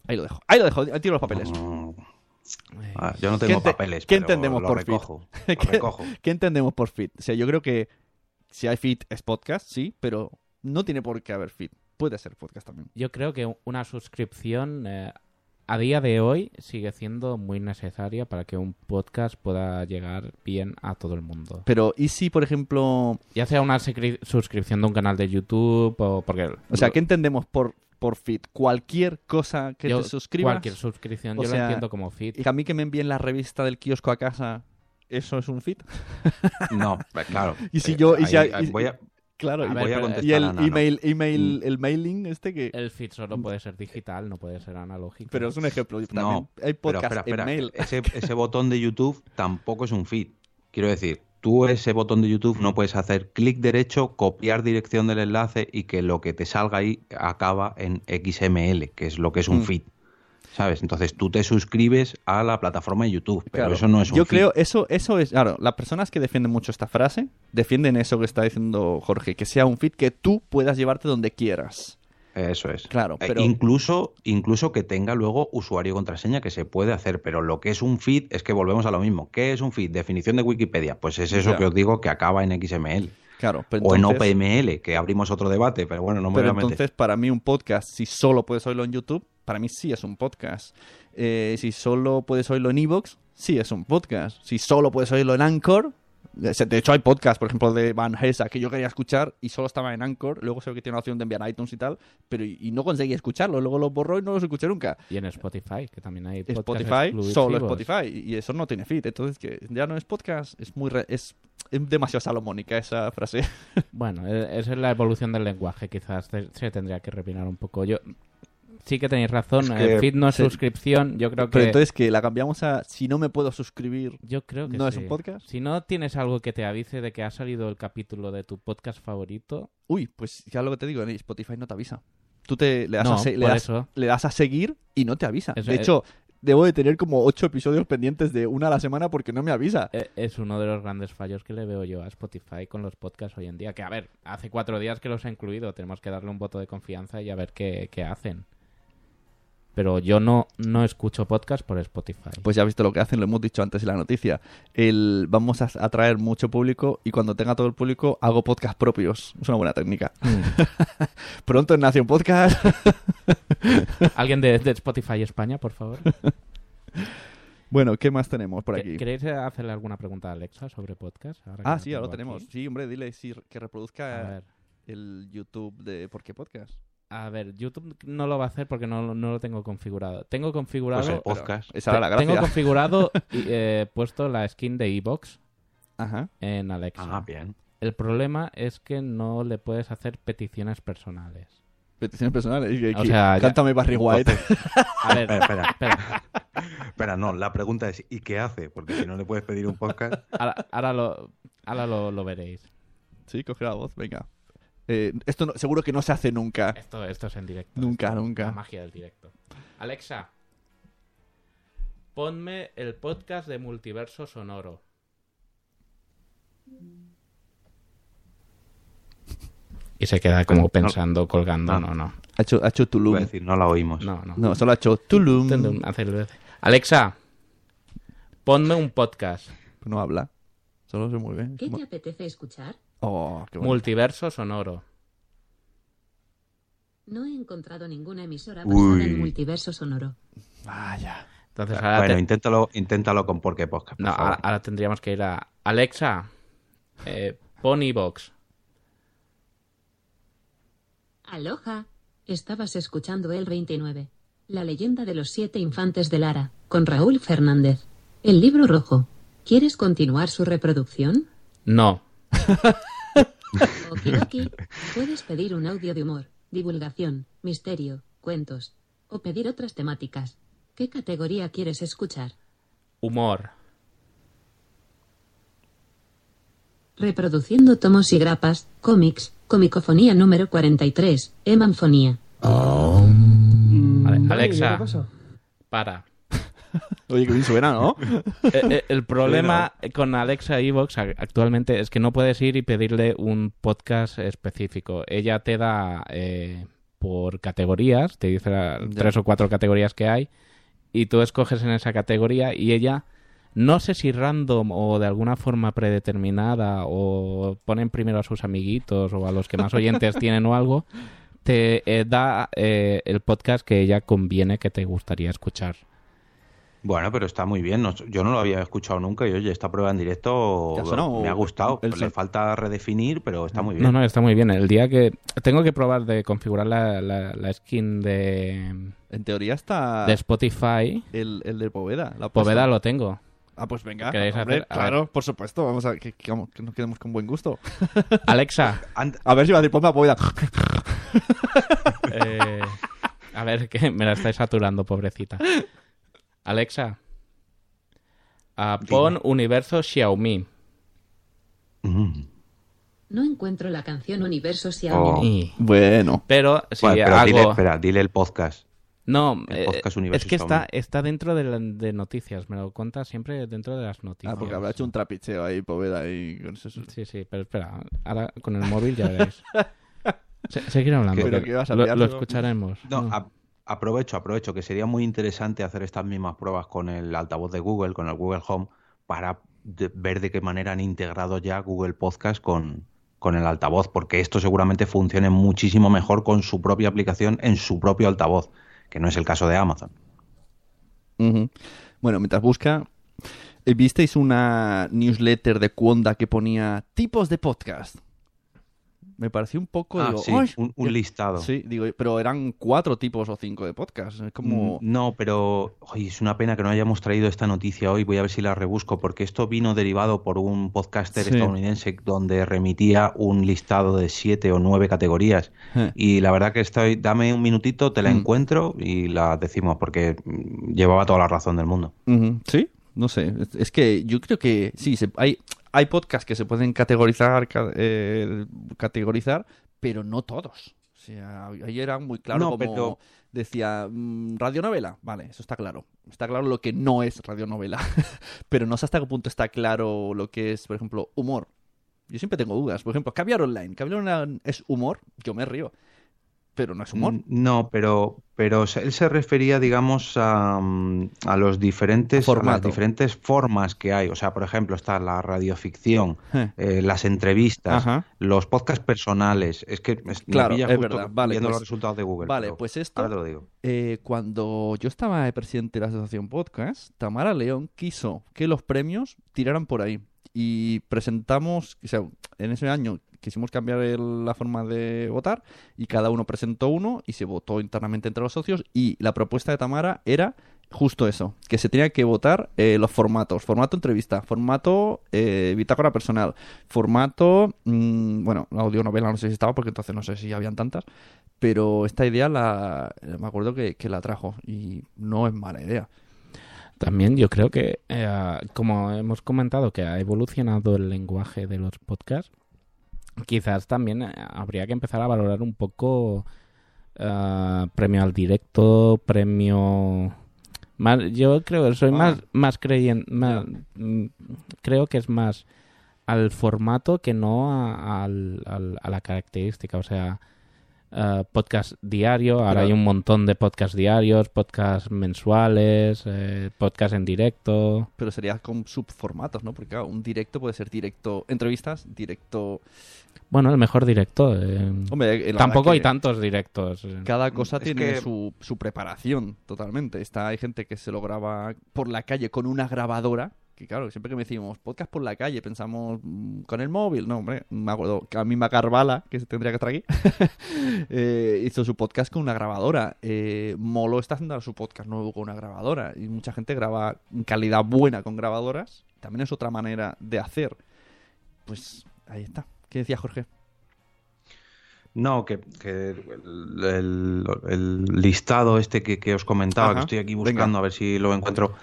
Ahí lo dejo. Ahí lo dejo. Ahí tiro los papeles. Mm, Eh, ah, yo no ¿Qué tengo ente- papeles, qué pero entendemos lo por fit? Lo ¿Qué- recojo. ¿Qué entendemos por fit? O sea, yo creo que si hay fit es podcast, sí, pero no tiene por qué haber fit. Puede ser podcast también. Yo creo que una suscripción eh, a día de hoy sigue siendo muy necesaria para que un podcast pueda llegar bien a todo el mundo. Pero, ¿y si, por ejemplo... Ya sea una suscripción de un canal de YouTube o porque... O sea, ¿qué entendemos por, por fit? Cualquier cosa que yo- te suscribas... Cualquier suscripción O yo sea, lo entiendo como fit. Y que a mí que me envíen la revista del kiosco a casa, ¿eso es un fit? No, claro. Y si Eh, yo- y si ahí- hay- ahí voy a, Claro, A y, ver, voy a pero- contestar y el a email, email, Mm. el mailing este que... El feed solo puede ser digital, no puede ser analógico. Pero es un ejemplo. También No, hay Pero podcast espera, espera. en mail. Ese, ese botón de YouTube tampoco es un feed. Quiero decir, tú ese botón de YouTube no puedes hacer clic derecho, copiar dirección del enlace y que lo que te salga ahí acaba en XML, que es lo que es un Mm. feed. ¿Sabes? Entonces tú te suscribes a la plataforma de YouTube, pero Claro. eso no es un Yo creo, eso, eso es, claro, las personas que defienden mucho esta frase, defienden eso que está diciendo Jorge, que sea un feed que tú puedas llevarte donde quieras. Eso es. Claro, Eh, pero... incluso, incluso que tenga luego usuario y contraseña que se puede hacer, pero lo que es un feed es que volvemos a lo mismo. ¿Qué es un feed? Definición de Wikipedia. Pues es eso que os digo que acaba en XML. Claro, pero o en OPML, que abrimos otro debate, pero bueno, no me Pero voy a meter. entonces, para mí, un podcast, si solo puedes oírlo en YouTube, para mí sí es un podcast. Eh, si solo puedes oírlo en Evox, sí es un podcast. Si solo puedes oírlo en Anchor, de hecho hay podcast, por ejemplo, de Van Hesa que yo quería escuchar y solo estaba en Anchor. Luego sé que tiene la opción de enviar a iTunes y tal, pero y, y no conseguí escucharlo. Luego lo borró y no los escuché nunca. Y en Spotify, que también hay podcasts Spotify, exclusivos. solo Spotify. Y eso no tiene feed. Entonces, que ya no es podcast, es muy re- es, es demasiado salomónica esa frase. Bueno, e- esa es la evolución del lenguaje, quizás se tendría que refinar un poco. Yo sí que tenéis razón. Es el feed no es sí. suscripción. Yo creo que. Pero entonces que la cambiamos a si no me puedo suscribir. Yo creo que ¿No es un podcast? Si no tienes algo que te avise de que ha salido el capítulo de tu podcast favorito, Uy, pues ya lo que te digo, en Spotify no te avisa. Tú te le das, No, a, se- le das- eso. le das a seguir y no te avisa. Eso de es- hecho, debo de tener como ocho episodios pendientes de una a la semana porque no me avisa. eh, es uno de los grandes fallos que le veo yo a Spotify con los podcasts hoy en día. Que a ver, hace cuatro días que los ha incluido. Tenemos que darle un voto de confianza y a ver qué, qué hacen. Pero yo no, no escucho podcast por Spotify. Pues ya has visto lo que hacen, lo hemos dicho antes en la noticia. El, vamos a atraer mucho público y cuando tenga todo el público hago podcast propios. Es una buena técnica. Pronto en Nación Podcast. ¿Alguien de, de Spotify España, por favor? bueno, ¿qué más tenemos por aquí? ¿Queréis hacerle alguna pregunta a Alexa sobre podcast? Ahora Ah, sí, ahora lo tenemos. aquí. Sí, hombre, dile sí, que reproduzca el YouTube de ¿Por qué Podcast? A ver, YouTube no lo va a hacer porque no, no lo tengo configurado. Tengo configurado. Pues el Pero podcast. Esa era la gracia. Tengo configurado y eh, puesto la skin de Evox en Alexa. Ah, bien. El problema es que no le puedes hacer peticiones personales. Peticiones personales. O sea, ya- cántame Barry White. A ver, Espera, espera. espera. Espera, no, la pregunta es ¿y qué hace? Porque si no le puedes pedir un podcast... Ahora, ahora lo, ahora lo, lo veréis. sí, coge la voz, venga. Eh, esto no- seguro que no se hace nunca. Esto, esto es en directo. Nunca, Esto nunca. La magia del directo. Alexa, ponme el podcast de Multiverso Sonoro. Y se queda como No. pensando, colgando. No. No, no. Ha hecho, ha hecho Tulum. a decir, no la oímos. No, no. No, solo ha hecho Tulum. Hacer- Alexa, ponme un podcast. No habla. Solo se mueve. ¿Qué te apetece escuchar? Oh, qué bueno. Multiverso Sonoro. No he encontrado ninguna emisora Uy. basada en multiverso sonoro. Vaya. Entonces ahora, Bueno, te- inténtalo, inténtalo con por qué podcast. por no, favor. ahora, tendríamos que ir a Alexa, eh, pon iVoox. Aloha. Estabas escuchando el 29. La leyenda de los siete infantes de Lara, con Raúl Fernández. El libro rojo. ¿Quieres continuar su reproducción? No. Okidoki. Puedes pedir un audio de humor, divulgación, misterio, cuentos. O pedir otras temáticas. ¿Qué categoría quieres escuchar? Humor. Reproduciendo tomos y grapas, cómics, comicofonía número 43, Emanfonía. Vale, Alexa, para. Oye, que bien suena, ¿no? Eh, eh, el problema con Alexa Evox actualmente es que no puedes ir y pedirle un podcast específico. Ella te da eh, por categorías, te dice tres o cuatro categorías que hay, y tú escoges en esa categoría y ella, no sé si random o de alguna forma predeterminada o ponen primero a sus amiguitos o a los que más oyentes tienen o algo, te eh, da eh, el podcast que ella conviene que te gustaría escuchar. Bueno, pero está muy bien. no- yo no lo había escuchado nunca y oye, esta prueba en directo ¿Te ha sonado me ha gustado. el Le falta redefinir, pero está muy bien. No, no, está muy bien. El día que tengo que probar de configurar la, la- la skin de, En teoría está de Spotify, el, el de Poveda. La Poveda lo tengo. Ah, pues venga. ¿Queréis hombre, hacer? Claro, por supuesto. Vamos a que, que, vamos- que nos quedemos con buen gusto. Alexa, A ver si va a decir ponme a Poveda. eh, a ver que me la estáis saturando, pobrecita. Alexa, ah, pon universo Xiaomi. Mm. No encuentro la canción Universo Xiaomi. Oh. Bueno. Pero si Bueno, pero hago... dile, espera, dile el podcast. No, El eh, podcast es que está, está dentro de, la- de noticias. Me lo cuenta siempre dentro de las noticias. Ah, porque habrá hecho un trapicheo ahí, Poveda, con eso. Sí, sí, pero espera, ahora con el móvil ya veréis. Se- seguir hablando, ¿Pero que qué vas a lo, enviar? lo escucharemos. No, No. a- aprovecho, aprovecho, que sería muy interesante hacer estas mismas pruebas con el altavoz de Google, con el Google Home, para ver de qué manera han integrado ya Google Podcast con, con el altavoz, porque esto seguramente funcione muchísimo mejor con su propia aplicación en su propio altavoz, que no es el caso de Amazon. Bueno, mientras busca, eh, ¿visteis una newsletter de Cuonda que ponía tipos de podcast? Me pareció un poco... Ah, digo, sí, "Ay". un, un listado. Sí, digo, pero eran cuatro tipos o cinco de podcast. Es como... Mm, No, pero oye, es una pena que no hayamos traído esta noticia hoy. Voy a ver si la rebusco, porque esto vino derivado por un podcaster Sí. estadounidense donde remitía un listado de siete o nueve categorías. Eh. Y la verdad que estoy, dame un minutito, te la Mm. encuentro y la decimos, porque llevaba toda la razón del mundo. Sí, no sé. Es, es que yo creo que sí, se- hay, hay podcasts que se pueden categorizar, ca- eh, categorizar, pero no todos. O sea, ahí era muy claro No, como pero- decía, mm, radionovela, vale, eso está claro. Está claro lo que no es radionovela, pero no sé hasta qué punto está claro lo que es, por ejemplo, humor. Yo siempre tengo dudas. Por ejemplo, Caviar Online. Caviar Online es humor, yo me río, pero no es humor. Mm, No, pero, pero él se refería, digamos, a, mm, a los diferentes, a las diferentes formas que hay. O sea, por ejemplo, está la radioficción, Eh. eh, las entrevistas, Ajá. los podcasts personales. Es que me- Claro, pilla es justo verdad. Vale, viendo pues- los resultados de Google. vale, pues esto- ahora te lo digo. Eh, cuando yo estaba de presidente de la Asociación Podcast, Tamara León quiso que los premios tiraran por ahí. Y presentamos, o sea, en ese año quisimos cambiar la forma de votar y cada uno presentó uno y se votó internamente entre los socios y la propuesta de Tamara era justo eso, que se tenía que votar eh, los formatos, formato entrevista, formato eh, bitácora personal, formato, mm, bueno, audionovela no sé si estaba porque entonces no sé si habían tantas, pero esta idea la me acuerdo que, que la trajo y no es mala idea. También yo creo que, eh, como hemos comentado, que ha evolucionado el lenguaje de los podcasts, quizás también eh, habría que empezar a valorar un poco eh, premio al directo, premio... Más, yo creo soy Ah. más, más creyente, creo que es más al formato que no a, a la característica, o sea... eh, podcast diario, ahora Pero- hay un montón de podcast diarios, podcast mensuales, eh, podcast en directo. Pero sería con subformatos, ¿no? Porque claro, un directo puede ser directo entrevistas, directo... Bueno, el mejor directo. eh, Hombre, eh, Tampoco hay tantos directos. Cada cosa Es tiene que- su, su preparación totalmente. Está, hay gente que se lo graba por la calle con una grabadora. Que claro, siempre que me decimos podcast por la calle, pensamos mm, con el móvil. No, hombre, me acuerdo que a mí Carvala, que se tendría que estar aquí, eh, hizo su podcast con una grabadora. Eh, Molo está haciendo su podcast nuevo con una grabadora. Y mucha gente graba en calidad buena con grabadoras. También es otra manera de hacer. Pues ahí está. ¿Qué decía Jorge? No, que, que el, el- el listado este que, que os comentaba, Ajá, que estoy aquí venga. buscando a ver si lo encuentro,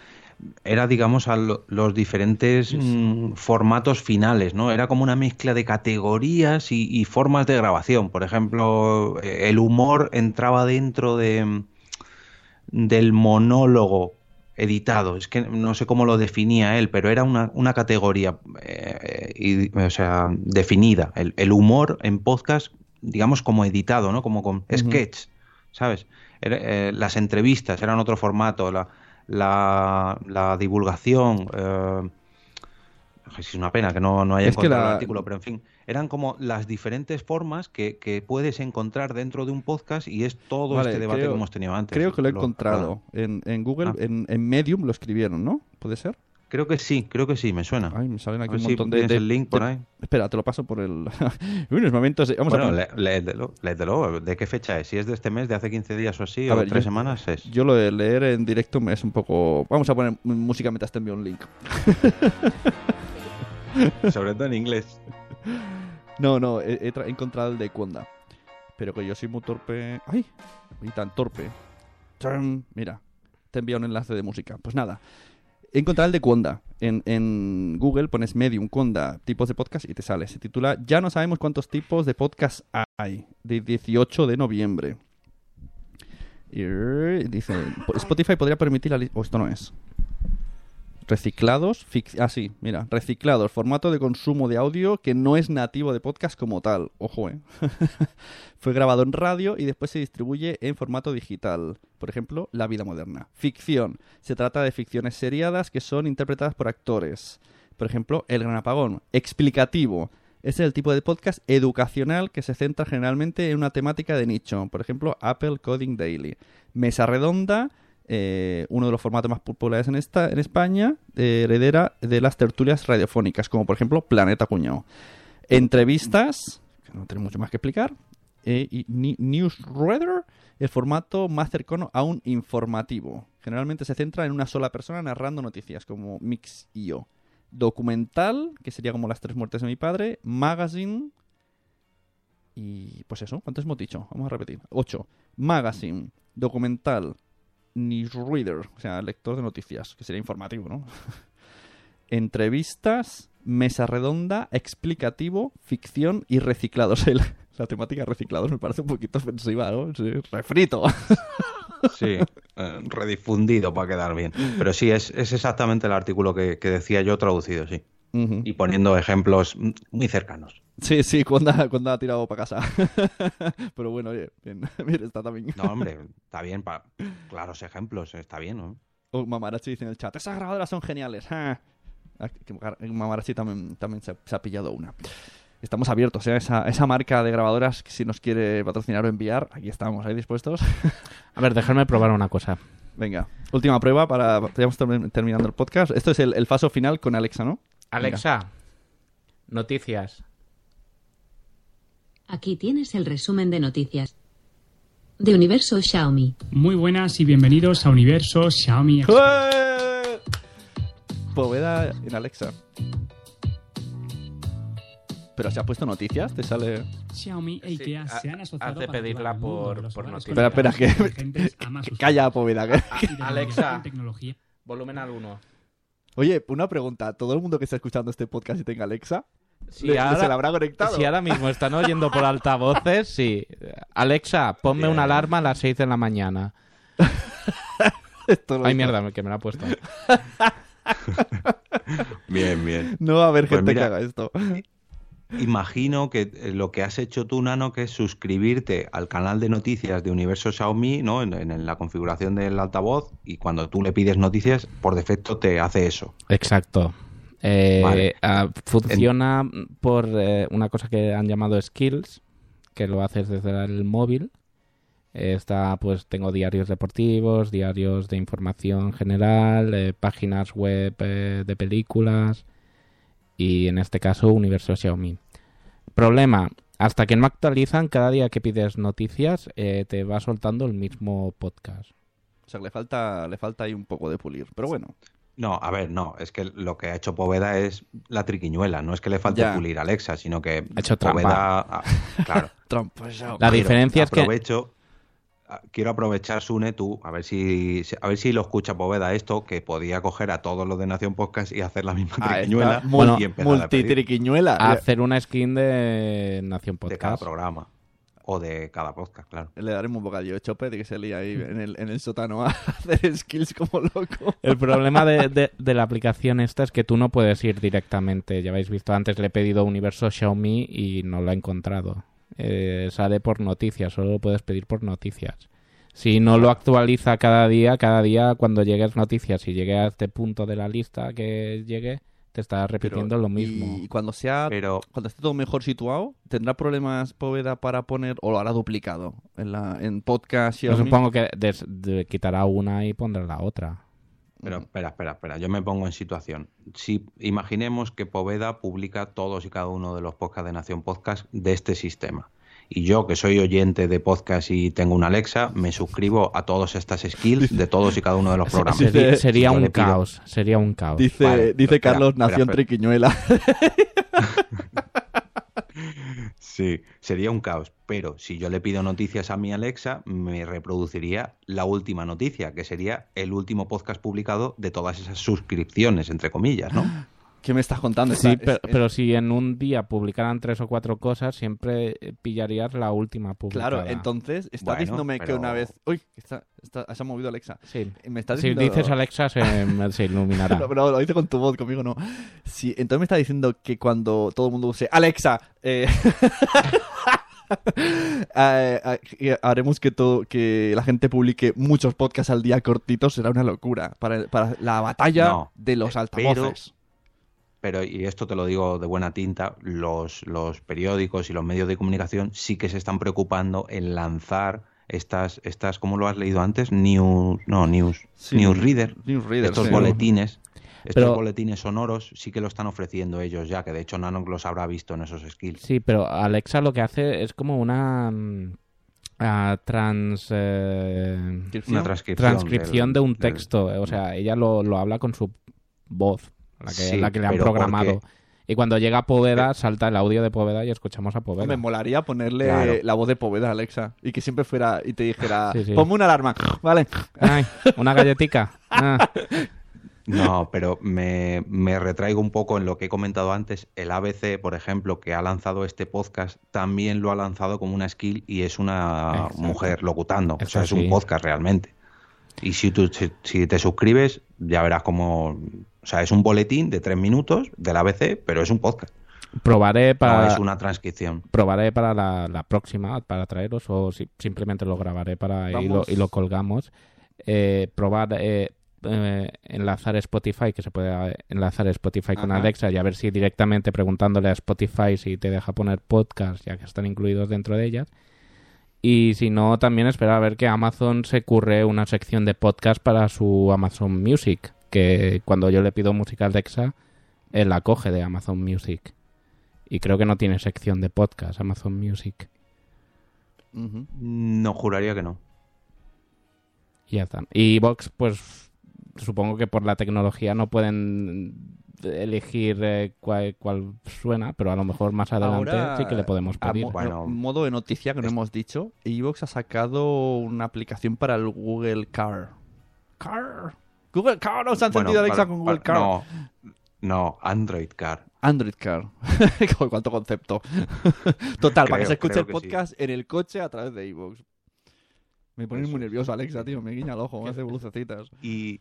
era, digamos, a lo- los diferentes mm, formatos finales, ¿no? Era como una mezcla de categorías y, y formas de grabación. Por ejemplo, eh, el humor entraba dentro de, mm, del monólogo editado. Es que no sé cómo lo definía él, pero era una, una categoría, eh, y- o sea, definida. El, el humor en podcast, digamos, como editado, ¿no? Como con Ujú. sketch, ¿sabes? Era, eh, las entrevistas eran otro formato, la, la, la divulgación. eh, es una pena que no, no haya Es encontrado la- el artículo, pero en fin, eran como las diferentes formas que, que puedes encontrar dentro de un podcast y es todo Vale, este debate creo- que hemos tenido antes. Creo que lo he Lo- encontrado en, en Google, Ah. en, en Medium lo escribieron, ¿no? ¿Puede ser? Creo que sí, creo que sí, me suena. Ay, me salen aquí un si montón de, de- el link por de- ahí. Espera, te lo paso por el... Unos momentos... de- Vamos bueno, a le- léetelo. ¿De qué fecha es? Si es de este mes, de hace 15 días o así, A o ver, tres yo- semanas, es. Yo lo de leer en directo me es un poco... Vamos a poner música mientras te envío un link. Sobre todo en inglés. No, no, he, he tra- he encontrado el de Conda. Pero que yo soy muy torpe... ¡Ay! Y tan torpe. Mira, te envía un enlace de música. Pues nada. He encontrado el de Conda. En, en Google pones Medium, Conda, tipos de podcast y te sale. Se titula Ya no sabemos cuántos tipos de podcast hay. De 18 de noviembre. Y dice, Spotify podría permitir la lista... Oh, esto no es. Reciclados, fic- ah mira, reciclados, formato de consumo de audio que no es nativo de podcast como tal. Ojo, eh. Fue grabado en radio y después se distribuye en formato digital. Por ejemplo, La vida moderna. Ficción. Se trata de ficciones seriadas que son interpretadas por actores. Por ejemplo, El gran apagón. Explicativo. Es el tipo de podcast educacional que se centra generalmente en una temática de nicho. Por ejemplo, Apple Coding Daily. Mesa redonda, eh, uno de los formatos más populares en, esta, en España, eh, heredera de las tertulias radiofónicas, como por ejemplo Planeta Cuñado. Entrevistas, no tenemos mucho más que explicar. Eh, y Newsreader, el formato más cercano a un informativo. Generalmente se centra en una sola persona narrando noticias, como Mix.io. Documental, que sería como las tres muertes de mi padre. Magazine. Y pues eso, ¿cuántos hemos dicho? Vamos a repetir. Ocho. Magazine, documental, newsreader, o sea, lector de noticias, que sería informativo, ¿no? Entrevistas, mesa redonda, explicativo, ficción y reciclados. El- la temática reciclados me parece un poquito ofensiva, ¿no? Sí, refrito. Sí, eh, redifundido para quedar bien. Pero sí, es, es exactamente el artículo que, que decía yo traducido, sí. Y poniendo ejemplos muy cercanos. Sí, sí, cuando, ha- cuando ha tirado para casa. Pero bueno, oye, bien, bien está también. No, hombre, está bien, para claros ejemplos, está bien, ¿no? Oh, Mamarachi dice en el chat, esas grabadoras son geniales. ah". Mamarachi también, también se, se ha pillado una. Estamos abiertos ¿eh? a esa, esa marca de grabadoras que si nos quiere patrocinar o enviar, aquí estamos, ahí dispuestos. A ver, dejadme probar una cosa. Venga, última prueba para... Ya estamos termi- terminando el podcast. Esto es el, el paso final con Alexa, ¿no? Alexa, noticias. Aquí tienes el resumen de noticias. De Universo Xiaomi. Muy buenas y bienvenidos a Universo Xiaomi. ¡Eh! Poveda en Alexa. Pero se ha puesto noticias, te sale... Xiaomi e IKEA Sí, se han ha- asociado has de para pedirla por- noticias. Espera, espera, que-. Calla, Poveda. Alexa. Volumen al 1. Oye, una pregunta. ¿Todo el mundo que está escuchando este podcast y tenga Alexa? Si ¿le- ahora- ¿Se la habrá conectado? Si ahora mismo están oyendo por altavoces, sí. Alexa, ponme una alarma a las 6 de la mañana. Esto lo Ay, mierda, que me la ha puesto. Bien, bien. No va a haber Pues gente mira, que haga esto. Imagino que eh, lo que has hecho tú, Nano, que es suscribirte al canal de noticias de Universo Xiaomi, ¿no? En, en la configuración del altavoz, y cuando tú le pides noticias, por defecto te hace eso. Exacto. Eh, Vale. ah, funciona por eh, una cosa que han llamado skills, que lo haces desde el móvil. Eh, está, pues tengo diarios deportivos, diarios de información general, eh, páginas web eh, de películas y en este caso Universo Xiaomi. Problema, hasta que no actualizan, cada día que pides noticias eh, te va soltando el mismo podcast. O sea, le falta, le falta ahí un poco de pulir. Pero bueno. No, a ver, no, es que lo que ha hecho Poveda es la triquiñuela, no es que le falte Ya. pulir a Alexa, sino que Ha hecho trampa. Poveda, ah, claro. La diferencia es que aprovecho, ah, Quiero aprovechar, Sune, tú, a ver si a ver si lo escucha Poveda esto, que podía coger a todos los de Nación Podcast y hacer la misma Ah, triquiñuela. Bueno, Multitriquiñuela. hacer una skin de Nación de cada Podcast. programa. O de cada podcast, claro. Le daremos un bocadillo de chope de que se lía ahí en el, en el sótano a hacer skills como loco. El problema de, de- de la aplicación esta es que tú no puedes ir directamente. Ya habéis visto antes, le he pedido Universo Xiaomi y no lo he encontrado. Eh, sale por noticias, solo lo puedes pedir por noticias. Si no lo actualiza cada día, cada día cuando llegues noticias y llegue a este punto de la lista que llegue, te está repitiendo lo mismo. Y cuando sea Pero cuando esté todo mejor situado, ¿tendrá problemas Poveda para poner o lo hará duplicado en la en podcast y Yo supongo que des- de- quitará una y pondrá la otra. Pero espera, espera, espera, yo me pongo en situación. Si imaginemos que Poveda publica todos y cada uno de los podcasts de Nación Podcast de este sistema. Y yo, que soy oyente de podcast y tengo una Alexa, me suscribo a todas estas skills de todos y cada uno de los programas. Dice- Sería, un caos, sería un caos. Dice, Vale, dice espera, Carlos espera, Nación espera. Triquiñuela. Sí, sería un caos. Pero si yo le pido noticias a mi Alexa, me reproduciría la última noticia, que sería el último podcast publicado de todas esas suscripciones, entre comillas, ¿no? ¿Qué me estás contando? Sí, Está- pero, es- pero si en un día publicaran tres o cuatro cosas, siempre eh, pillarías la última publicada. Claro, entonces estás Bueno, diciéndome que pero- una vez... Uy, está, está- se ha movido Alexa. Sí. Me estás Si dices Alexa, se, se iluminará. No, pero lo dice con tu voz, conmigo no. Sí, entonces me está diciendo que cuando todo el mundo use Alexa, eh, eh, eh, haremos que todo, que la gente publique muchos podcasts al día cortitos, será una locura para, para la batalla No, de los eh, altavoces. Pero, y esto te lo digo de buena tinta, los, los periódicos y los medios de comunicación sí que se están preocupando en lanzar estas, estas ¿cómo lo has leído antes? News, no, news, Sí, newsreader, Newsreader, estos sí. boletines Estos Pero- boletines sonoros sí que lo están ofreciendo ellos ya, que de hecho Nano los habrá visto en esos skills. Sí, pero Alexa lo que hace es como una trans eh, Una transcripción. transcripción del- de un del- texto. O sea, ella lo, lo habla con su voz, la que, Sí, la que le han programado. porque- Y cuando llega Poveda, salta el audio de Poveda y escuchamos a Poveda. Me molaría ponerle Claro. la voz de Poveda a Alexa y que siempre fuera y te dijera, Sí, sí. ponme una alarma, ¿vale? Ay, una galletica. Ah, No, pero me, me retraigo un poco en lo que he comentado antes. El ABC, por ejemplo, que ha lanzado este podcast, también lo ha lanzado como una skill y es una Exacto. mujer locutando. Eso o sea, es sí. un podcast realmente. Y si tú si, si te suscribes, ya verás como... O sea, es un boletín de tres minutos del ABC, pero es un podcast. probaré para, No es una transcripción. probaré para la, la próxima, para traeros, o si- simplemente lo grabaré para y lo, y lo colgamos. Eh, probar eh, eh, enlazar Spotify, que se puede eh, enlazar Spotify con. Alexa y a ver si directamente preguntándole a Spotify si te deja poner podcast, ya que están incluidos dentro de ellas. Y si no, también esperar a ver que Amazon se curre una sección de podcast para su Amazon Music, que cuando yo le pido música a Alexa, él la coge de Amazon Music. Y creo que no tiene sección de podcast Amazon Music. No, juraría que no. Y ya está. Y Vox, pues supongo que por la tecnología no pueden elegir eh, cuál, cuál suena, pero a lo mejor más adelante Ahora, sí que le podemos pedir. mo- Bueno, modo de noticia que no es- hemos dicho, Evox ha sacado una aplicación para el Google Car. Car. Google Car, ¿no se han Bueno, sentido Alexa para- con Google para- Car? No, no, Android Car. Android Car. ¿Cuánto concepto? Total, para que se escuche el sí. podcast en el coche a través de Evox. Me pones muy nervioso, Alexa, tío. Me guiña el ojo, me hace lucecitas. Y,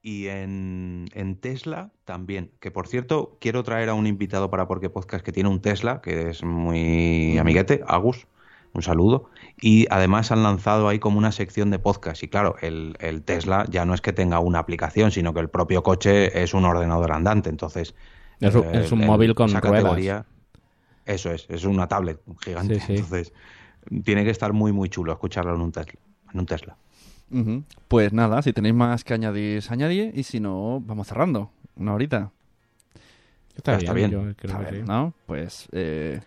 y en, en Tesla también. Que por cierto, quiero traer a un invitado para Porque Podcast que tiene un Tesla, que es muy amiguete, Agus. Un saludo. Y además han lanzado ahí como una sección de podcast. Y claro, el, el Tesla ya no es que tenga una aplicación, sino que el propio coche es un ordenador andante. Entonces. Es un- eh, es un el- móvil con esa ruedas. categoría- Eso es, es una tablet gigante. Sí, sí. Entonces, tiene que estar muy, muy chulo escucharlo en un Tesla. En un Tesla. Pues nada, si tenéis más que añadir, añadir. Y si no, vamos cerrando. Una horita. Está, está bien, bien. yo creo Está que bien, sí. ¿no? Pues eh,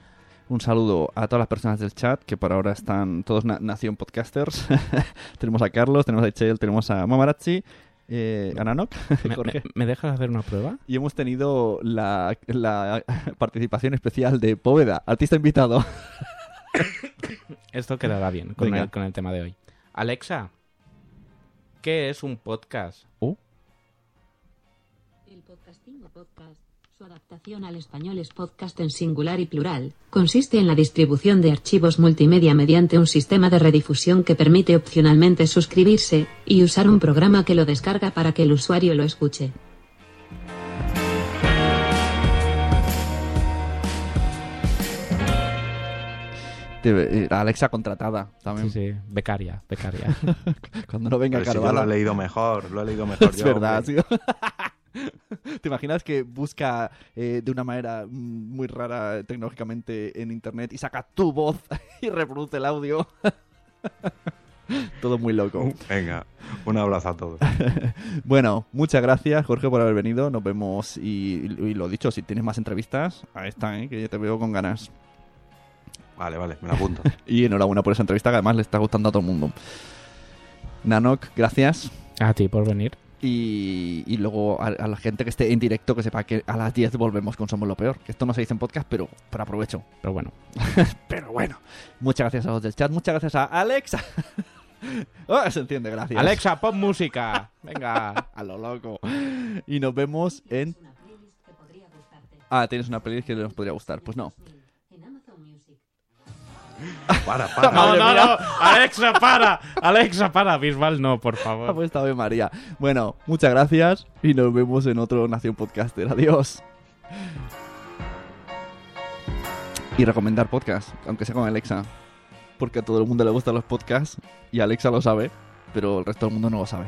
un saludo a todas las personas del chat que por ahora están todos na- Nación Podcasters. tenemos a Carlos, tenemos a Echel, tenemos a Mamarazzi, eh, a Nanok, ¿Me, Jorge. me- me dejas hacer una prueba? Y hemos tenido la, la participación especial de Póveda, artista invitado. Esto quedará bien con el, con el tema de hoy. Alexa, ¿qué es un podcast? El podcasting o podcast, su adaptación al español es podcast en singular y plural. Consiste en la distribución de archivos multimedia mediante un sistema de redifusión que permite opcionalmente suscribirse y usar un programa que lo descarga para que el usuario lo escuche. Eh, Alexa contratada también. Sí, sí, becaria, becaria. Cuando no venga Pero si yo lo he leído mejor, lo he leído mejor Es yo. verdad, hombre. tío. ¿Te imaginas que busca eh, de una manera muy rara tecnológicamente en internet y saca tu voz y reproduce el audio? Todo muy loco. Venga, un abrazo a todos. Bueno, muchas gracias Jorge por haber venido. Nos vemos y, y lo dicho, si tienes más entrevistas, ahí está, ¿eh? que yo te veo con ganas. Vale, vale, me lo apunto. Y enhorabuena por esa entrevista que además le está gustando a todo el mundo. Nanok, gracias. A ti por venir. Y, y luego a, a la gente que esté en directo que sepa que a las 10 volvemos con Somos lo Peor. Que esto no se dice en podcast, pero, pero aprovecho. Pero bueno, Pero bueno, muchas gracias a los del chat, muchas gracias a Alexa. Oh, se entiende, gracias. Alexa, pon música. Venga. a lo loco. Y nos vemos en... Ah, tienes una playlist que nos podría gustar. Pues no. Para, para. No, no, no. Alexa, para. Alexa, para. Bisbal, no, por Ha favor. puesto Ave María. Bueno, muchas gracias y nos vemos en otro Nación Podcaster. Adiós. Y recomendar podcast, aunque sea con Alexa. Porque a todo el mundo le gustan los podcasts y Alexa lo sabe, pero el resto del mundo no lo sabe.